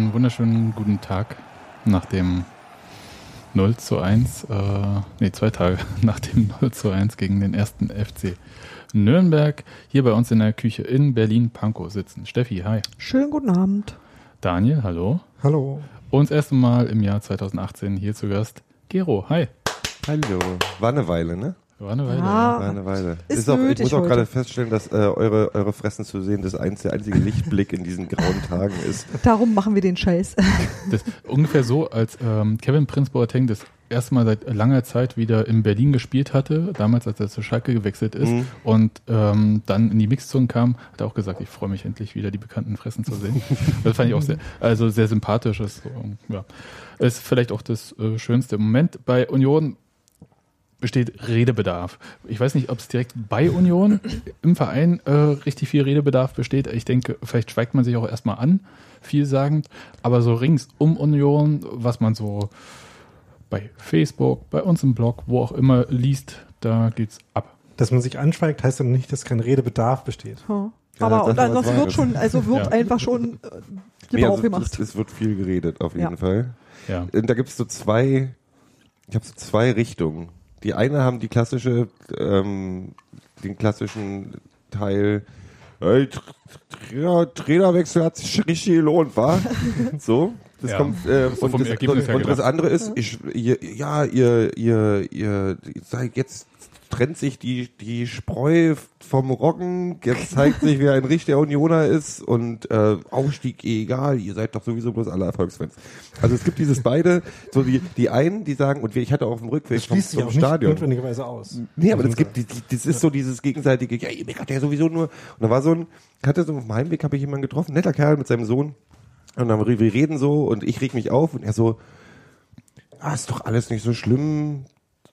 Einen wunderschönen guten Tag nach dem 0 zu 1, äh, nee, zwei Tage nach dem 0 zu 1 gegen den ersten FC Nürnberg. Hier bei uns in der Küche in Berlin-Pankow sitzen. Steffi, hi. Schönen guten Abend. Daniel, hallo. Hallo. Und das erste Mal im Jahr 2018 hier zu Gast Gero, hi. Hallo. War eine Weile, ne? War eine Weile. Ja. War eine Weile. Ist auch, ich muss auch heute. gerade feststellen, dass äh, eure, eure Fressen zu sehen das einz, der einzige Lichtblick in diesen grauen Tagen ist. Darum machen wir den Scheiß. Das, ungefähr so, als ähm, Kevin Prinz Boateng das erste Mal seit langer Zeit wieder in Berlin gespielt hatte, damals als er zu Schalke gewechselt ist Mhm. und ähm, dann in die Mixzone kam, hat er auch gesagt, ich freue mich endlich wieder die bekannten Fressen zu sehen. das fand ich auch sehr, also sehr sympathisch. Ist, so, ja. ist vielleicht auch das äh, schönste Moment bei Union besteht Redebedarf. Ich weiß nicht, ob es direkt bei Union im Verein äh, richtig viel Redebedarf besteht. Ich denke, vielleicht schweigt man sich auch erstmal an, vielsagend, aber so rings um Union, was man so bei Facebook, bei uns im Blog, wo auch immer liest, da geht's ab. Dass man sich anschweigt, heißt ja nicht, dass kein Redebedarf besteht. Ja, Aber das und ansonsten das wird schon, also wird Ja. einfach schon äh, Nee, Gebrauch also gemacht. es, es wird viel geredet, auf jeden Ja. Fall. Ja. Und da gibt es so zwei, ich habe so zwei Richtungen. Die eine haben die klassische, ähm, den klassischen Teil, hey, Tr- Trainer, Trainerwechsel hat sich richtig gelohnt, war? So. Das Ja. kommt, äh, und, das, und, und das andere ist, ich, ihr, ja, ihr, ihr, ihr, seid jetzt trennt sich die, die Spreu vom Roggen, jetzt zeigt sich, wer ein richtiger Unioner ist und äh, Aufstieg eh egal, ihr seid doch sowieso bloß alle Erfolgsfans. Also es gibt dieses beide, so die, die einen, die sagen, und ich hatte auch auf dem Rückweg Das vom, vom auch nicht Stadion. notwendigerweise aus. Nee, aber Also das gibt, die, die, das ist so dieses gegenseitige, ja, ihr meckert ja sowieso nur. Und da war so ein, hatte so auf dem Heimweg habe ich jemanden getroffen, netter Kerl mit seinem Sohn. Und dann wir reden so und ich reg mich auf und er so, ah, ist doch alles nicht so schlimm.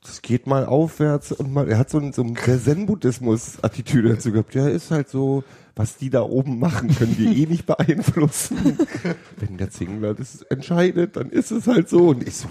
Das geht mal aufwärts und mal, er hat so ein, so ein der Zen-Buddhismus-Attitüde dazu gehabt. Ja, ist halt so, was die da oben machen, können wir eh nicht beeinflussen. Wenn der Zingler das entscheidet, dann ist es halt so. Und ich so,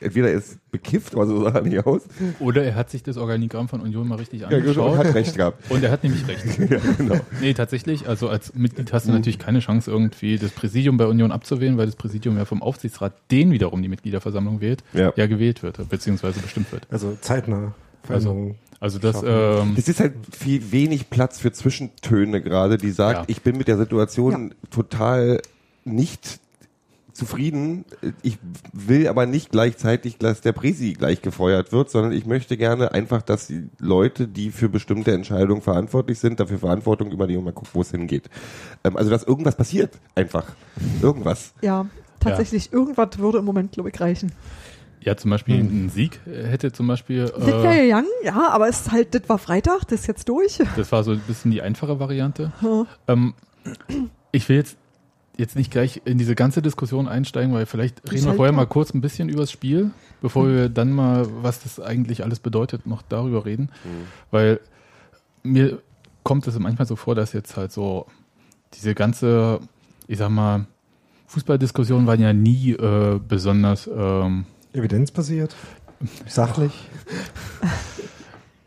entweder er ist bekifft, aber so sah er nicht aus. Oder er hat sich das Organigramm von Union mal richtig Ja, genau, angeschaut. hat recht gehabt. und er hat nämlich recht. Ja, genau. Nee, tatsächlich. Also als Mitglied hast du Mhm. natürlich keine Chance, irgendwie das Präsidium bei Union abzuwählen, weil das Präsidium ja vom Aufsichtsrat, den wiederum die Mitgliederversammlung wählt, Ja. ja, gewählt wird, beziehungsweise bestimmt wird. Also zeitnah Veränderungen. Also das, Schaffen. ähm, Es ist halt viel wenig Platz für Zwischentöne gerade, die sagt, Ja. ich bin mit der Situation total nicht zufrieden. Ich will aber nicht gleichzeitig, dass der Presi gleich gefeuert wird, sondern ich möchte gerne einfach, dass die Leute, die für bestimmte Entscheidungen verantwortlich sind, dafür Verantwortung übernehmen und mal gucken, wo es hingeht. Ähm, also, dass irgendwas passiert. Einfach. Irgendwas. Ja, tatsächlich, irgendwas würde im Moment, glaube ich, reichen. Ja zum Beispiel Hm. ein Sieg hätte zum Beispiel, äh, ja young, ja, aber es ist halt, das war Freitag, das ist jetzt durch. das war so ein bisschen die einfache Variante. Ja. Ähm, ich will jetzt jetzt nicht gleich in diese ganze Diskussion einsteigen, weil vielleicht reden wir halt vorher mal kurz ein bisschen übers Spiel, bevor wir dann mal, was das eigentlich alles bedeutet, noch darüber reden. Weil mir kommt es manchmal so vor, dass jetzt halt so diese ganze, ich sag mal, Fußballdiskussionen waren ja nie äh, besonders, ähm, Evidenzbasiert, sachlich.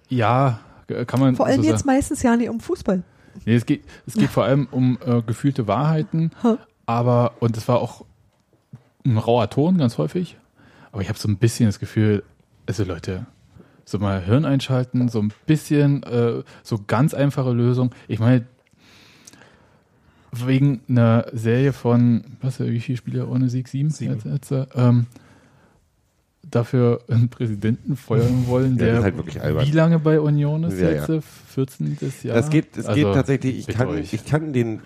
ja, kann man Vor allem so jetzt sagen. meistens ja nicht um Fußball. Nee, es geht, es geht vor allem um äh, gefühlte Wahrheiten, aber, und es war auch ein rauer Ton ganz häufig, aber ich habe so ein bisschen das Gefühl, also Leute, so mal Hirn einschalten, so ein bisschen, äh, so ganz einfache Lösung. Ich meine, wegen einer Serie von, was, wie viele Spiele ohne Sieg? Sieben? Sieben. Jetzt, jetzt, äh, ähm, dafür einen Präsidenten feuern wollen, Ja, das der ist halt wie lange bei Union ist Ja, jetzt? ja. äh, 14. Jahr? Das geht, das Also, geht tatsächlich, ich kann, euch. ich kann den,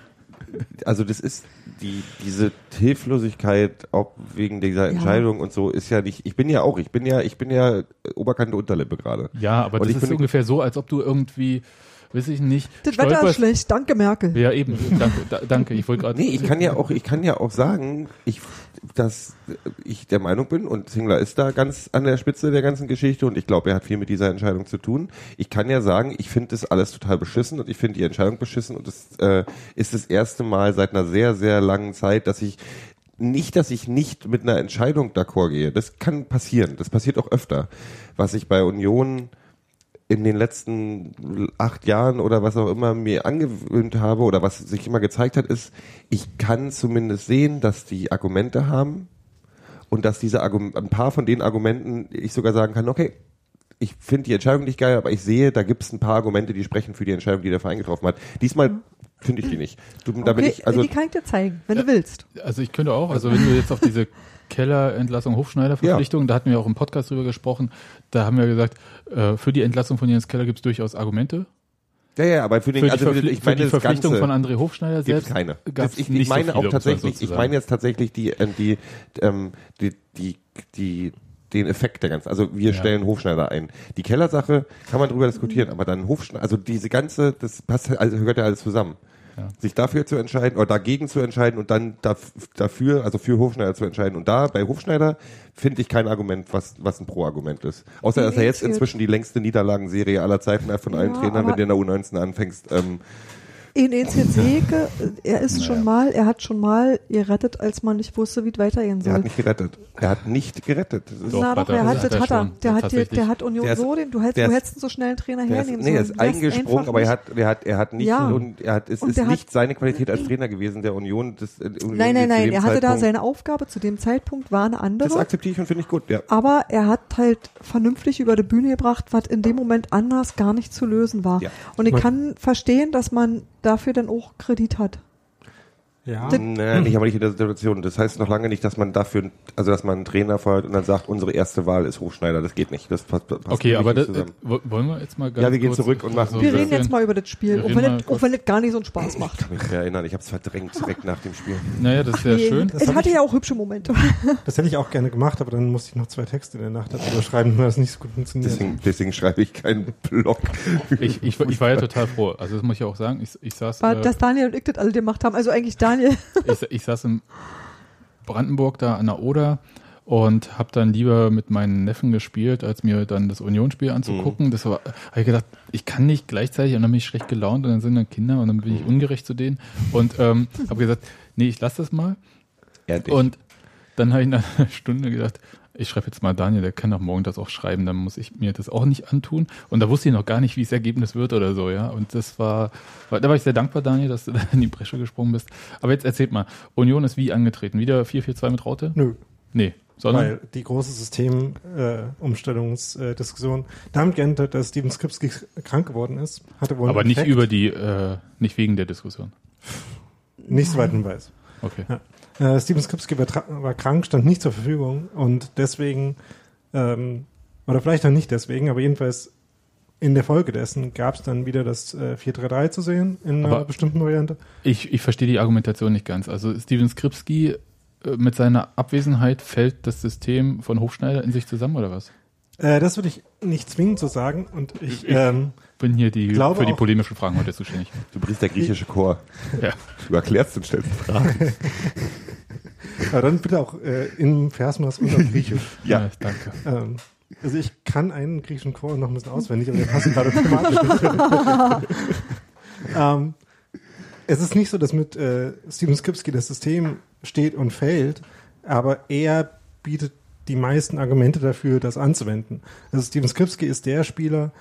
also das ist die, diese Hilflosigkeit, auch wegen dieser Entscheidung und so, ist ja nicht, ich bin ja auch, ich bin ja, ich bin ja Oberkante Unterlippe gerade. Ja, aber Und das ich ist finde- ungefähr so, als ob du irgendwie, weiß ich nicht, Das Wetter ist stolperst- schlecht, danke Merkel. Ja, eben, danke, da, danke. Ich wollte gerade. Nee, ich kann ja auch, ich kann ja auch sagen, ich, dass ich der Meinung bin und Zingler ist da ganz an der Spitze der ganzen Geschichte und ich glaube, er hat viel mit dieser Entscheidung zu tun. Ich kann ja sagen, ich finde das alles total beschissen und ich finde die Entscheidung beschissen und es äh, ist das erste Mal seit einer sehr, sehr langen Zeit, dass ich nicht, dass ich nicht mit einer Entscheidung d'accord gehe. Das kann passieren. Das passiert auch öfter. Was ich bei Union in den letzten acht Jahren oder was auch immer mir angewöhnt habe oder was sich immer gezeigt hat, ist, ich kann zumindest sehen, dass die Argumente haben und dass diese Argum ein paar von den Argumenten ich sogar sagen kann, okay, ich finde die Entscheidung nicht geil, aber ich sehe, da gibt es ein paar Argumente, die sprechen für die Entscheidung, die der Verein getroffen hat. Diesmal finde ich die nicht. Du, da bin Okay, ich, also die kann ich dir zeigen, wenn du willst. Also ich könnte auch, also wenn du jetzt auf diese Keller-Entlassung Hofschneider-Verpflichtung, da hatten wir auch im Podcast drüber gesprochen, da haben wir gesagt, äh, für die Entlassung von Jens Keller gibt es durchaus Argumente. ja, ja, aber für den, Für die, also für, Verpfli ich für meine die das Verpflichtung Ganze, von André Hofschneider gibt selbst es keine. gab's ich, nicht ich meine so viele, auch tatsächlich, so ich meine jetzt tatsächlich die, äh, die, ähm, die, die, die, den Effekt der ganzen. Also wir Ja. stellen Hofschneider ein. Die Kellersache kann man drüber diskutieren, aber dann Hofschneider, also diese ganze, das passt, also gehört ja alles zusammen. Ja. Sich dafür zu entscheiden oder dagegen zu entscheiden und dann daf- dafür, also für Hofschneider zu entscheiden. Und da bei Hofschneider finde ich kein Argument, was, was ein Pro-Argument ist. Außer dass er jetzt inzwischen die längste Niederlagenserie aller Zeiten hat von allen Ja, Trainern, wenn du in der U19 anfängst. Ähm, In Enzezeke, er ist Naja. schon mal, er hat schon mal gerettet, als man nicht wusste, wie es weitergehen Er soll. hat nicht gerettet. Er hat nicht gerettet. Das ist, Doch, Na hat doch, er- er hat, hat das er hat er. schon, Der hat, die, der hat Union Der ist- so, den, du hättest, du hättest so schnell einen Trainer der ist, hernehmen nee, er sollen. ist eingesprungen, aber er nicht- hat, er hat, er hat nicht, Ja. und er hat, es Und ist der hat- nicht seine Qualität als Trainer gewesen, der Union. Das, äh, Union Nein, nein, nein, er hatte da seine Aufgabe zu dem Zeitpunkt war eine Das andere. akzeptiere ich und finde ich gut, ja. Aber er hat halt vernünftig über die Bühne gebracht, was in dem Moment anders gar nicht zu lösen war. Ja. Und ich Man- kann verstehen, dass man dafür dann auch Kredit hat. Ja. Nein, nicht, aber nicht in der Situation. Das heißt noch lange nicht, dass man dafür, also dass man einen Trainer feuert und dann sagt, unsere erste Wahl ist Hofschneider. Das geht nicht. Das passt, passt Okay, nicht aber das, äh, zusammen. wo- wollen wir jetzt mal ganz Ja, wir gehen zurück und machen- so Wir reden jetzt mal über das Spiel, auch wenn, das, auch wenn das gar nicht so einen Spaß macht. Ich kann mich erinnern. Ich habe es verdrängt direkt nach dem Spiel. Naja, das ist ja Nee, schön. Das Es hatte ich- ja auch hübsche Momente. Das hätte ich auch gerne gemacht, aber dann musste ich noch zwei Texte in der Nacht darüber schreiben, weil das nicht so gut funktioniert. Deswegen, deswegen schreibe ich keinen Blog. Ich, ich, ich war ja total froh. Also das muss ich auch sagen. Ich, ich saß, War, äh, dass Daniel und ich das alle gemacht haben. Also eigentlich Daniel. ich, ich saß in Brandenburg da an der Oder und habe dann lieber mit meinen Neffen gespielt, als mir dann das Unionsspiel anzugucken. Das war, habe ich gedacht, ich kann nicht gleichzeitig und dann bin ich schlecht gelaunt und dann sind dann Kinder und dann bin ich ungerecht zu denen und ähm, habe gesagt, nee, ich lasse das mal. Ehrlich. Und dann habe ich nach einer Stunde gedacht, ich schreibe jetzt mal Daniel, der kann doch morgen das auch schreiben, dann muss ich mir das auch nicht antun. Und da wusste ich noch gar nicht, wie das Ergebnis wird oder so, ja. Und das war, da war ich sehr dankbar, Daniel, dass du da in die Bresche gesprungen bist. Aber jetzt erzählt mal, Union ist wie angetreten? Wieder 4-4-2 mit Raute? Nö, Nee, sondern weil die große Systemumstellungsdiskussion damit geendet, dass Steven Skripski krank geworden ist. Hatte wohl aber nicht über die, äh, nicht wegen der Diskussion. Nicht soweit man weiß. Okay. Äh, Steven Skripski war, war krank, stand nicht zur Verfügung und deswegen, ähm, oder vielleicht auch nicht deswegen, aber jedenfalls in der Folge dessen gab es dann wieder das äh, 4-3-3 zu sehen in einer Aber- bestimmten Variante. Ich, ich verstehe die Argumentation nicht ganz. Also Steven Skripski äh, mit seiner Abwesenheit fällt das System von Hofschneider in sich zusammen oder was? Äh, das würde ich nicht zwingend so sagen und ich, ähm, Bin hier die, Glaube für die auch- polemischen Fragen heute zuständig. Du bist der griechische Chor. Ja. Du erklärst und stellst Fragen. aber dann bitte auch äh, im Versmaß und auf Griechisch. Ja. danke. Ähm, also ich kann einen griechischen Chor noch ein bisschen auswendig, aber der passt gerade thematisch nicht. ähm, es ist nicht so, dass mit äh, Steven Skripski das System steht und fällt, aber er bietet die meisten Argumente dafür, das anzuwenden. Also Steven Skripski ist der Spieler,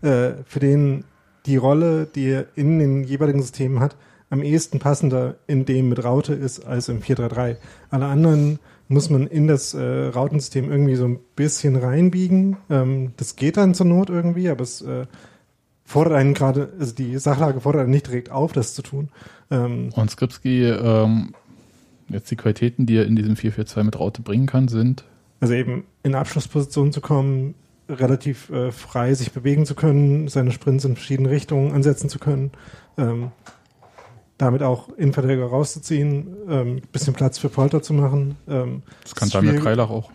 äh, für den die Rolle, die er in den jeweiligen Systemen hat, am ehesten passender in dem mit Raute ist als im 433. Alle anderen muss man in das äh, Rautensystem irgendwie so ein bisschen reinbiegen. Ähm, das geht dann zur Not irgendwie, aber es äh, fordert einen gerade, also die Sachlage fordert einen nicht direkt auf, das zu tun. Ähm, Und Skripski, ähm, jetzt die Qualitäten, die er in diesem 4-4-2 mit Raute bringen kann, sind Also eben in Abschlussposition zu kommen, relativ äh, frei sich bewegen zu können, seine Sprints in verschiedene Richtungen ansetzen zu können, ähm, damit auch Innenverteidiger rauszuziehen, ähm, bisschen Platz für Polter zu machen. Ähm, Das kann Daniel schwierig. Kreilach auch.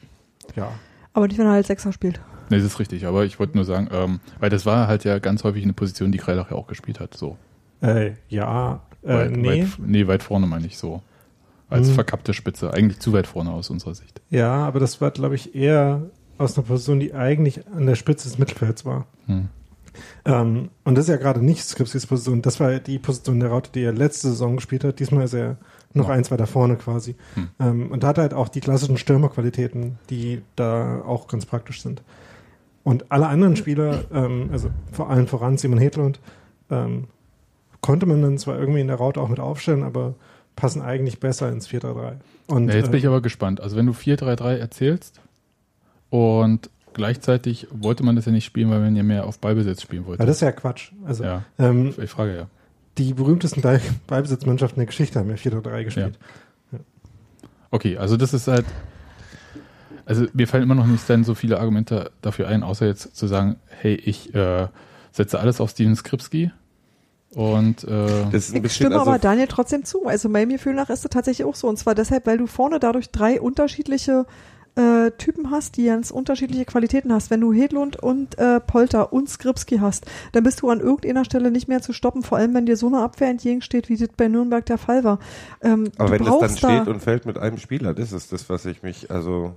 Ja, Aber nicht, wenn er als Sechser spielt. Nee, das ist richtig, aber ich wollte nur sagen, ähm, weil das war halt ja ganz häufig eine Position, die Kreilach ja auch gespielt hat. So. äh, ja, äh, weit, nee, weit, nee, weit vorne meine ich so. Als Hm. verkappte Spitze. Eigentlich zu weit vorne aus unserer Sicht. ja, aber das war, glaube ich, eher aus einer Position, die eigentlich an der Spitze des Mittelfelds war. Hm. Ähm, und das ist ja gerade nicht Skripskis Position. Das war die Position der Raute, die er letzte Saison gespielt hat. Diesmal ist er noch Ja. eins weiter vorne quasi. Hm. Ähm, und da hat er halt auch die klassischen Stürmerqualitäten, die da auch ganz praktisch sind. Und alle anderen Spieler, ähm, also vor allem voran Simon Hedlund, ähm, konnte man dann zwar irgendwie in der Raute auch mit aufstellen, aber passen eigentlich besser ins 4-3-3. Und Ja, jetzt bin äh, ich aber gespannt. Also wenn du 4-3-3 erzählst und gleichzeitig wollte man das ja nicht spielen, weil man ja mehr auf Ballbesitz spielen wollte. das ist ja Quatsch. Also ja, ähm, ich frage ja. die berühmtesten Ball Ballbesitzmannschaften der Geschichte haben ja 4-3 gespielt. Okay, also das ist halt. Also mir fallen immer noch nicht dann so viele Argumente dafür ein, außer jetzt zu sagen, hey, ich äh, setze alles auf Steven Skripski und äh, Das ist ein Ich stimme also, aber Daniel trotzdem zu. Also meinem Gefühl nach ist es tatsächlich auch so. Und zwar deshalb, weil du vorne dadurch drei unterschiedliche äh, Typen hast, die ganz unterschiedliche Qualitäten hast. Wenn du Hedlund und äh, Polter und Skripski hast, dann bist du an irgendeiner Stelle nicht mehr zu stoppen, vor allem wenn dir so eine Abwehr entgegensteht, wie das bei Nürnberg der Fall war. Ähm, aber du wenn das dann brauchst steht da, und fällt mit einem Spieler, das ist das, was ich mich, also,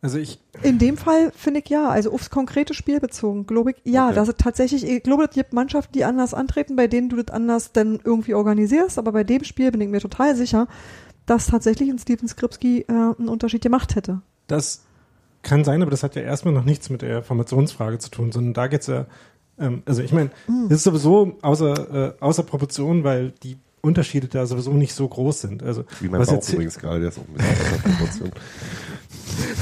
Also ich, In dem Fall finde ich ja, also aufs konkrete Spiel bezogen, glaube ich, ja, Okay. dass es tatsächlich, ich glaube, es gibt Mannschaften, die anders antreten, bei denen du das anders dann irgendwie organisierst, aber bei dem Spiel bin ich mir total sicher, dass tatsächlich ein Steven Skripski äh, einen Unterschied gemacht hätte. das kann sein, aber das hat ja erstmal noch nichts mit der Formationsfrage zu tun, sondern da geht's ja, ähm, also ich meine, das ist sowieso außer, äh, außer Proportion, weil die Unterschiede da sowieso nicht so groß sind. Also wie mein was Bauch jetzt, übrigens gerade, der ist auch ein bisschen aus der Proportion.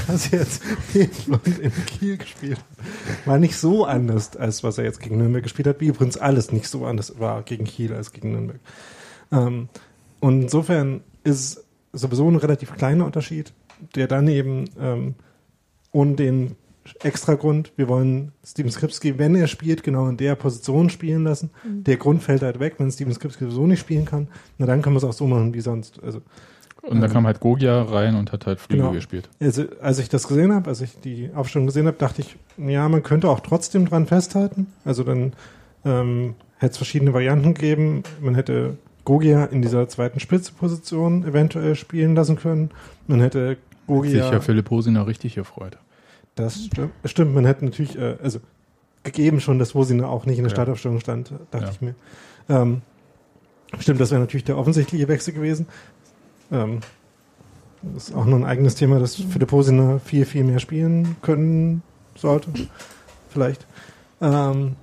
was jetzt Hedlund in Kiel gespielt hat, war nicht so anders, als was er jetzt gegen Nürnberg gespielt hat, wie übrigens alles nicht so anders war gegen Kiel als gegen Nürnberg. Ähm, und insofern ist es sowieso ein relativ kleiner Unterschied, der dann eben ähm, ohne den Extragrund, wir wollen Steven Skripski, wenn er spielt, genau in der Position spielen lassen. Der Grund fällt halt weg, wenn Steven Skripski so nicht spielen kann. Na dann können wir es auch so machen wie sonst. Also und da kam halt Gogia rein und hat halt Flügel Genau. gespielt. Also, als ich das gesehen habe, als ich die Aufstellung gesehen habe, dachte ich, ja, man könnte auch trotzdem dran festhalten. Also dann ähm, hätte es verschiedene Varianten gegeben. Man hätte Gogia in dieser zweiten Spitzeposition eventuell spielen lassen können. Man hätte Hat Gogia. sich ja Philipp Hosiner richtig gefreut. Das stimmt. stimmt. Man hätte natürlich, äh, also gegeben schon, dass Wosina auch nicht in der Ja. Startaufstellung stand, dachte Ja. ich mir. Ähm, stimmt, das wäre natürlich der offensichtliche Wechsel gewesen. Ähm, das ist auch noch ein eigenes Thema, dass Philipp Wosina viel, viel mehr spielen können sollte. Vielleicht. Ähm,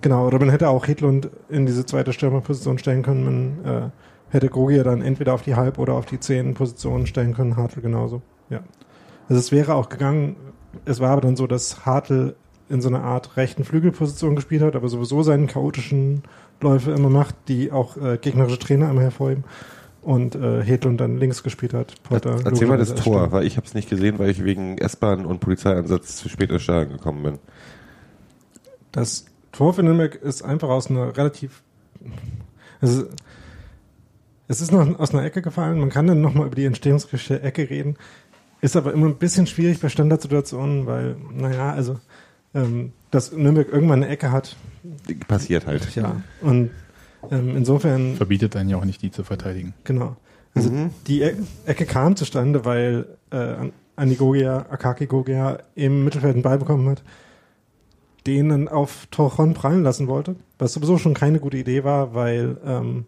genau, oder man hätte auch Hedlund in diese zweite Stürmerposition stellen können. Man äh, hätte Grogia dann entweder auf die Halb- oder auf die Zehn-Position stellen können, Hartl genauso. Ja. Also es wäre auch gegangen, es war aber dann so, dass Hartl in so einer Art rechten Flügelposition gespielt hat, aber sowieso seinen chaotischen Läufe immer macht, die auch äh, gegnerische Trainer immer hervorheben. Und äh, Hedlund dann links gespielt hat. Polter Erzähl mal das Tor, Stürmer. weil ich habe es nicht gesehen, weil ich wegen S-Bahn und Polizeieinsatz zu spät ins Stadion gekommen bin. Das Tor für Nürnberg ist einfach aus einer relativ. Also, es ist noch aus einer Ecke gefallen. Man kann dann nochmal über die Entstehungsgeschichte Ecke reden. Ist aber immer ein bisschen schwierig bei Standardsituationen, weil, naja, also, ähm, dass Nürnberg irgendwann eine Ecke hat. Passiert halt. Ja. Und ähm, insofern, Verbietet einen ja auch nicht, die zu verteidigen. genau. Also Mhm. die e Ecke kam zustande, weil äh, Andi Gogia, Akaki Gogia im Mittelfeld einen Ball bekommen hat, den dann auf Torchon prallen lassen wollte, was sowieso schon keine gute Idee war, weil ähm,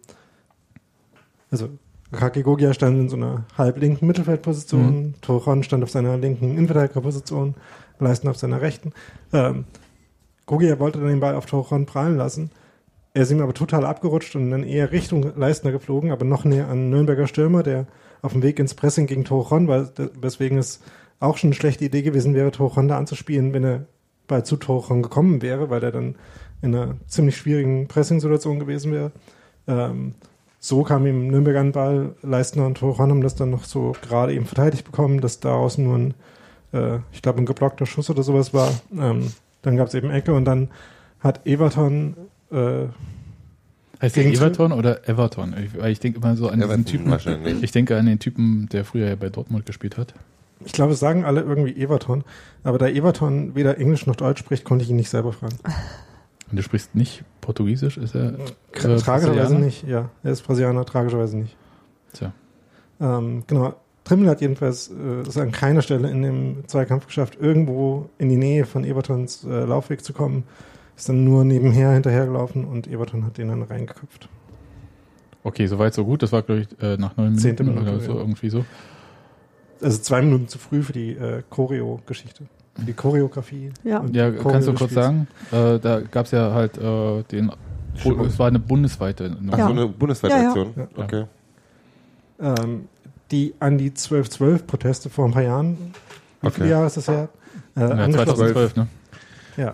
also Akaki Gogia stand in so einer halblinken Mittelfeldposition, Torchon stand auf seiner linken Innenverteidigerposition, Leisten auf seiner rechten. Ähm, Gogia wollte dann den Ball auf Torchon prallen lassen. Er ist ihm aber total abgerutscht und dann eher Richtung Leistner geflogen, aber noch näher an Nürnberger Stürmer, der auf dem Weg ins Pressing gegen Torchon war, weswegen es auch schon eine schlechte Idee gewesen wäre, Torchon da anzuspielen, wenn er bei zu Torchon gekommen wäre, weil er dann in einer ziemlich schwierigen Pressing-Situation gewesen wäre. Ähm, so kam ihm Nürnberg an Ball, Leistner und Torchon haben das dann noch so gerade eben verteidigt bekommen, dass daraus nur ein, äh, ich glaube, ein geblockter Schuss oder sowas war. Ähm, dann gab es eben Ecke und dann hat Everton äh, Heißt der Gegen- Everton oder Everton? Ich, ich denke immer so an Everton diesen Typen. wahrscheinlich. Ich denke an den Typen, der früher ja bei Dortmund gespielt hat. Ich glaube, es sagen alle irgendwie Everton, aber da Everton weder Englisch noch Deutsch spricht, konnte ich ihn nicht selber fragen. Und du sprichst nicht Portugiesisch, ist er? Äh, tragischerweise nicht, ja. Er ist Brasilianer, tragischerweise nicht. Tja. Ähm, genau. Trimmel hat jedenfalls äh, es an keiner Stelle in dem Zweikampf geschafft, irgendwo in die Nähe von Evertons äh, Laufweg zu kommen. Ist dann nur nebenher hinterhergelaufen und Everton hat den dann reingeköpft. Okay, soweit so gut. Das war, glaube ich, äh, nach neun Minuten Zehnte Minute, oder so, ja. irgendwie so. Also zwei Minuten zu früh für die äh, Choreo-Geschichte. die Choreografie. Ja. und Ja, Choreo kannst du kurz sagen? Äh, da gab es ja halt äh, den. Stimmung. Es war eine bundesweite. Ach, Ja. so eine bundesweite Ja, ja. Aktion? Ja. Okay. Ähm, die an die 12-12-Proteste vor ein paar Jahren, wie viele Okay. Jahre ist das her? Äh, Ja, angeschlossen. 2012, ne? Ja.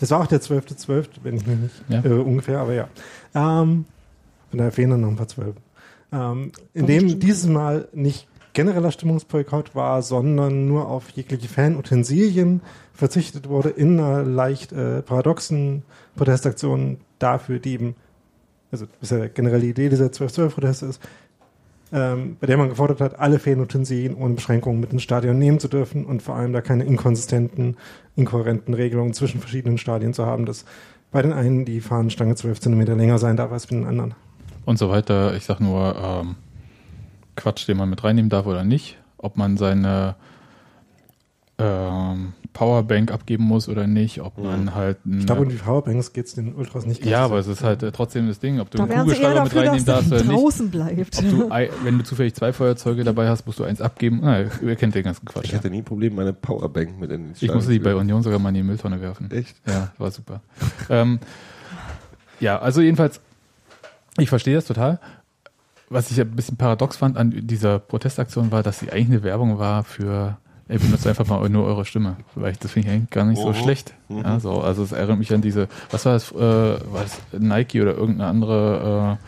Das war auch der 12.12., wenn ich mich nicht Ja. irre, ungefähr, aber ja. Ähm, von daher fehlen dann noch ein paar Zwölf. Ähm, in dem dieses Mal nicht genereller Stimmungsboykott war, sondern nur auf jegliche Fanutensilien verzichtet wurde in einer leicht äh, paradoxen Protestaktion dafür, die eben, also das ist ja generell die Idee dieser 12-12-Proteste ist, ähm, bei der man gefordert hat, alle Fanutensilien ohne Beschränkungen mit ins Stadion nehmen zu dürfen und vor allem da keine inkonsistenten, inkohärenten Regelungen zwischen verschiedenen Stadien zu haben, dass bei den einen die Fahnenstange 12 Zentimeter länger sein darf als bei den anderen. Und so weiter. Ich sag nur ähm, Quatsch, den man mit reinnehmen darf oder nicht. Ob man seine ähm, Powerbank abgeben muss oder nicht. Ob man halt. Ich glaube, um die Powerbanks geht es den Ultras nicht ja, aber so. es ist halt äh, trotzdem das Ding, ob du Da einen Kugelschreiber mit reinnehmen darfst der oder nicht. draußen bleibt. Ob du, wenn du zufällig zwei Feuerzeuge dabei hast, musst du eins abgeben. Na, ihr kennt den ganzen Quatsch. Ich hatte nie ein Problem, meine Powerbank mit in den Ich musste die bei Union sogar mal in die Mülltonne werfen. Echt? Ja, war super. ähm, ja, also jedenfalls, ich verstehe das total. Was ich ein bisschen paradox fand an dieser Protestaktion war, dass sie eigentlich eine Werbung war für, ey, benutzt einfach mal nur eure Stimme. Weil ich, das finde ich eigentlich gar nicht so Mhm. schlecht. Mhm. Ja, so, also es erinnert mich an diese, was war das, äh, war das Nike oder irgendeine andere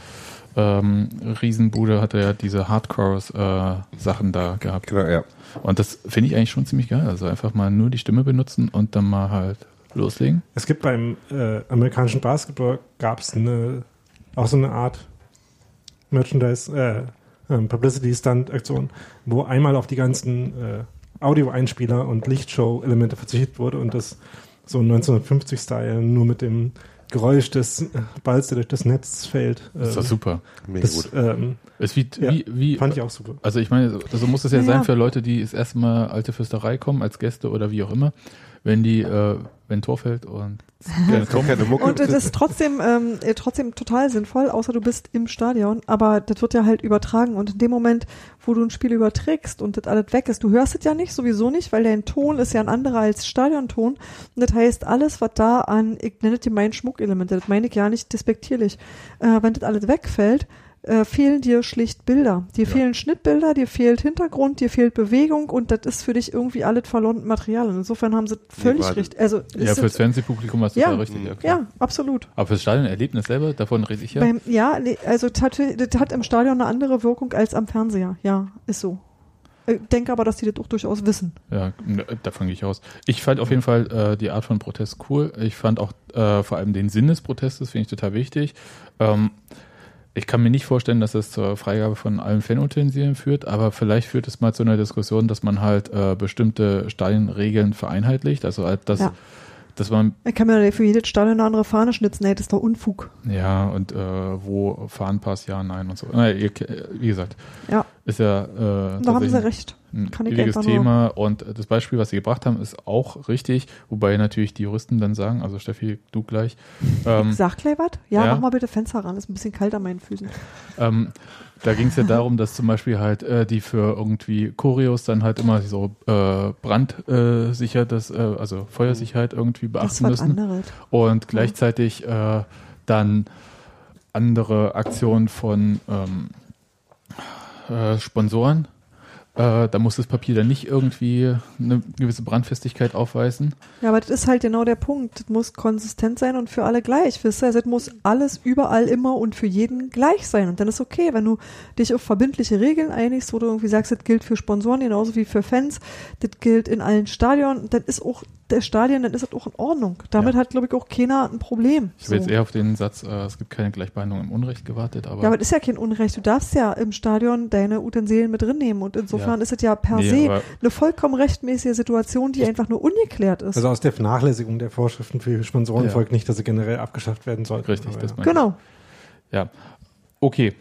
äh, ähm, Riesenbude hatte ja diese Hardcore-Sachen da gehabt. Genau, ja. Und das finde ich eigentlich schon ziemlich geil. Also einfach mal nur die Stimme benutzen und dann mal halt loslegen. Es gibt beim äh, amerikanischen Basketball gab es eine, auch so eine Art Merchandise, äh, ähm, Publicity-Stunt-Aktion, wo einmal auf die ganzen äh, Audio-Einspieler und Lichtshow-Elemente verzichtet wurde und das so 1950-Style nur mit dem Geräusch des äh, Balls, der durch das Netz fällt. Das ist äh, doch super. Mega das gut. ähm, Ist wie, Ja, wie, wie fand ich auch super. Also ich meine, so muss es ja, Ja, sein für Leute, die das erste Mal alte Fürsterei kommen, als Gäste oder wie auch immer, wenn die, äh, wenn Tor fällt und Kommt keine Mucke. Und das ist trotzdem, ähm, äh, trotzdem total sinnvoll, außer du bist im Stadion. Aber das wird ja halt übertragen. Und in dem Moment, wo du ein Spiel überträgst und das alles weg ist, du hörst es ja nicht, sowieso nicht, weil dein Ton ist ja ein anderer als Stadionton. Und das heißt, alles, was da an, ich nenne es dir mein Schmuckelemente, das meine ich ja nicht despektierlich, äh, wenn das alles wegfällt, äh, fehlen dir schlicht Bilder. Dir fehlen Schnittbilder, dir fehlt Hintergrund, dir fehlt Bewegung und das ist für dich irgendwie alles verloren Material. Und insofern haben sie völlig warte. richtig. Also ja, fürs Fernsehpublikum war es Ja. richtig. Ja, ja, absolut. Aber fürs Stadionerlebnis selber, davon rede ich ja. Beim, ja, nee, also das hat im Stadion eine andere Wirkung als am Fernseher. Ja, ist so. Ich denke aber, dass die das auch durchaus wissen. Ja, ne, davon gehe ich aus. Ich fand auf jeden Fall äh, die Art von Protest cool. Ich fand auch äh, vor allem den Sinn des Protestes, finde ich total wichtig. Ähm, ich kann mir nicht vorstellen, dass es zur Freigabe von allen Fanutensilien führt, aber vielleicht führt es mal zu einer Diskussion, dass man halt äh, bestimmte Stadionregeln vereinheitlicht. Also halt, dass, Ja. Dass man Ich kann mir für jedes Stadion eine andere Fahne schnitzen. Nee, das ist doch Unfug. Ja, und äh, wo Fahnenpass, ja, nein und so. Na, ihr, wie gesagt, Ja, ist ja äh, da haben sie recht. ein Kann ich ewiges Thema. Und das Beispiel, was sie gebracht haben, ist auch richtig, wobei natürlich die Juristen dann sagen, also Steffi, du gleich, ähm, Sag gleich was? Ja, ja. mach mal bitte Fenster ran. Ist ein bisschen kalt an meinen Füßen. ähm, da ging es ja darum, dass zum Beispiel halt äh, die für irgendwie Choreos dann halt immer so äh, brandsicher, das, äh, also Feuersicherheit irgendwie beachten müssen. anderes. und gleichzeitig äh, dann andere Aktionen von ähm, äh, Sponsoren. Äh, da muss das Papier dann nicht irgendwie eine gewisse Brandfestigkeit aufweisen. Ja, aber das ist halt genau der Punkt. Das muss konsistent sein und für alle gleich. Wisst ihr? Also, das muss alles überall immer und für jeden gleich sein. Und dann ist okay, wenn du dich auf verbindliche Regeln einigst, wo du irgendwie sagst, das gilt für Sponsoren genauso wie für Fans, das gilt in allen Stadien, dann ist auch der Stadion, dann ist das auch in Ordnung. Damit hat, glaube ich, auch keiner ein Problem. Ich habe So. jetzt eher auf den Satz, äh, es gibt keine Gleichbehandlung im Unrecht gewartet, aber, Ja, aber das ist ja kein Unrecht. Du darfst ja im Stadion deine Utensilien mit drin nehmen. Und insofern Ja. ist es ja per Nee, se eine vollkommen rechtmäßige Situation, die einfach nur ungeklärt ist. Also aus der Vernachlässigung der Vorschriften für Sponsoren Ja. folgt nicht, dass sie generell abgeschafft werden sollten. richtig, das ja. meine ich. genau. Ja. Okay,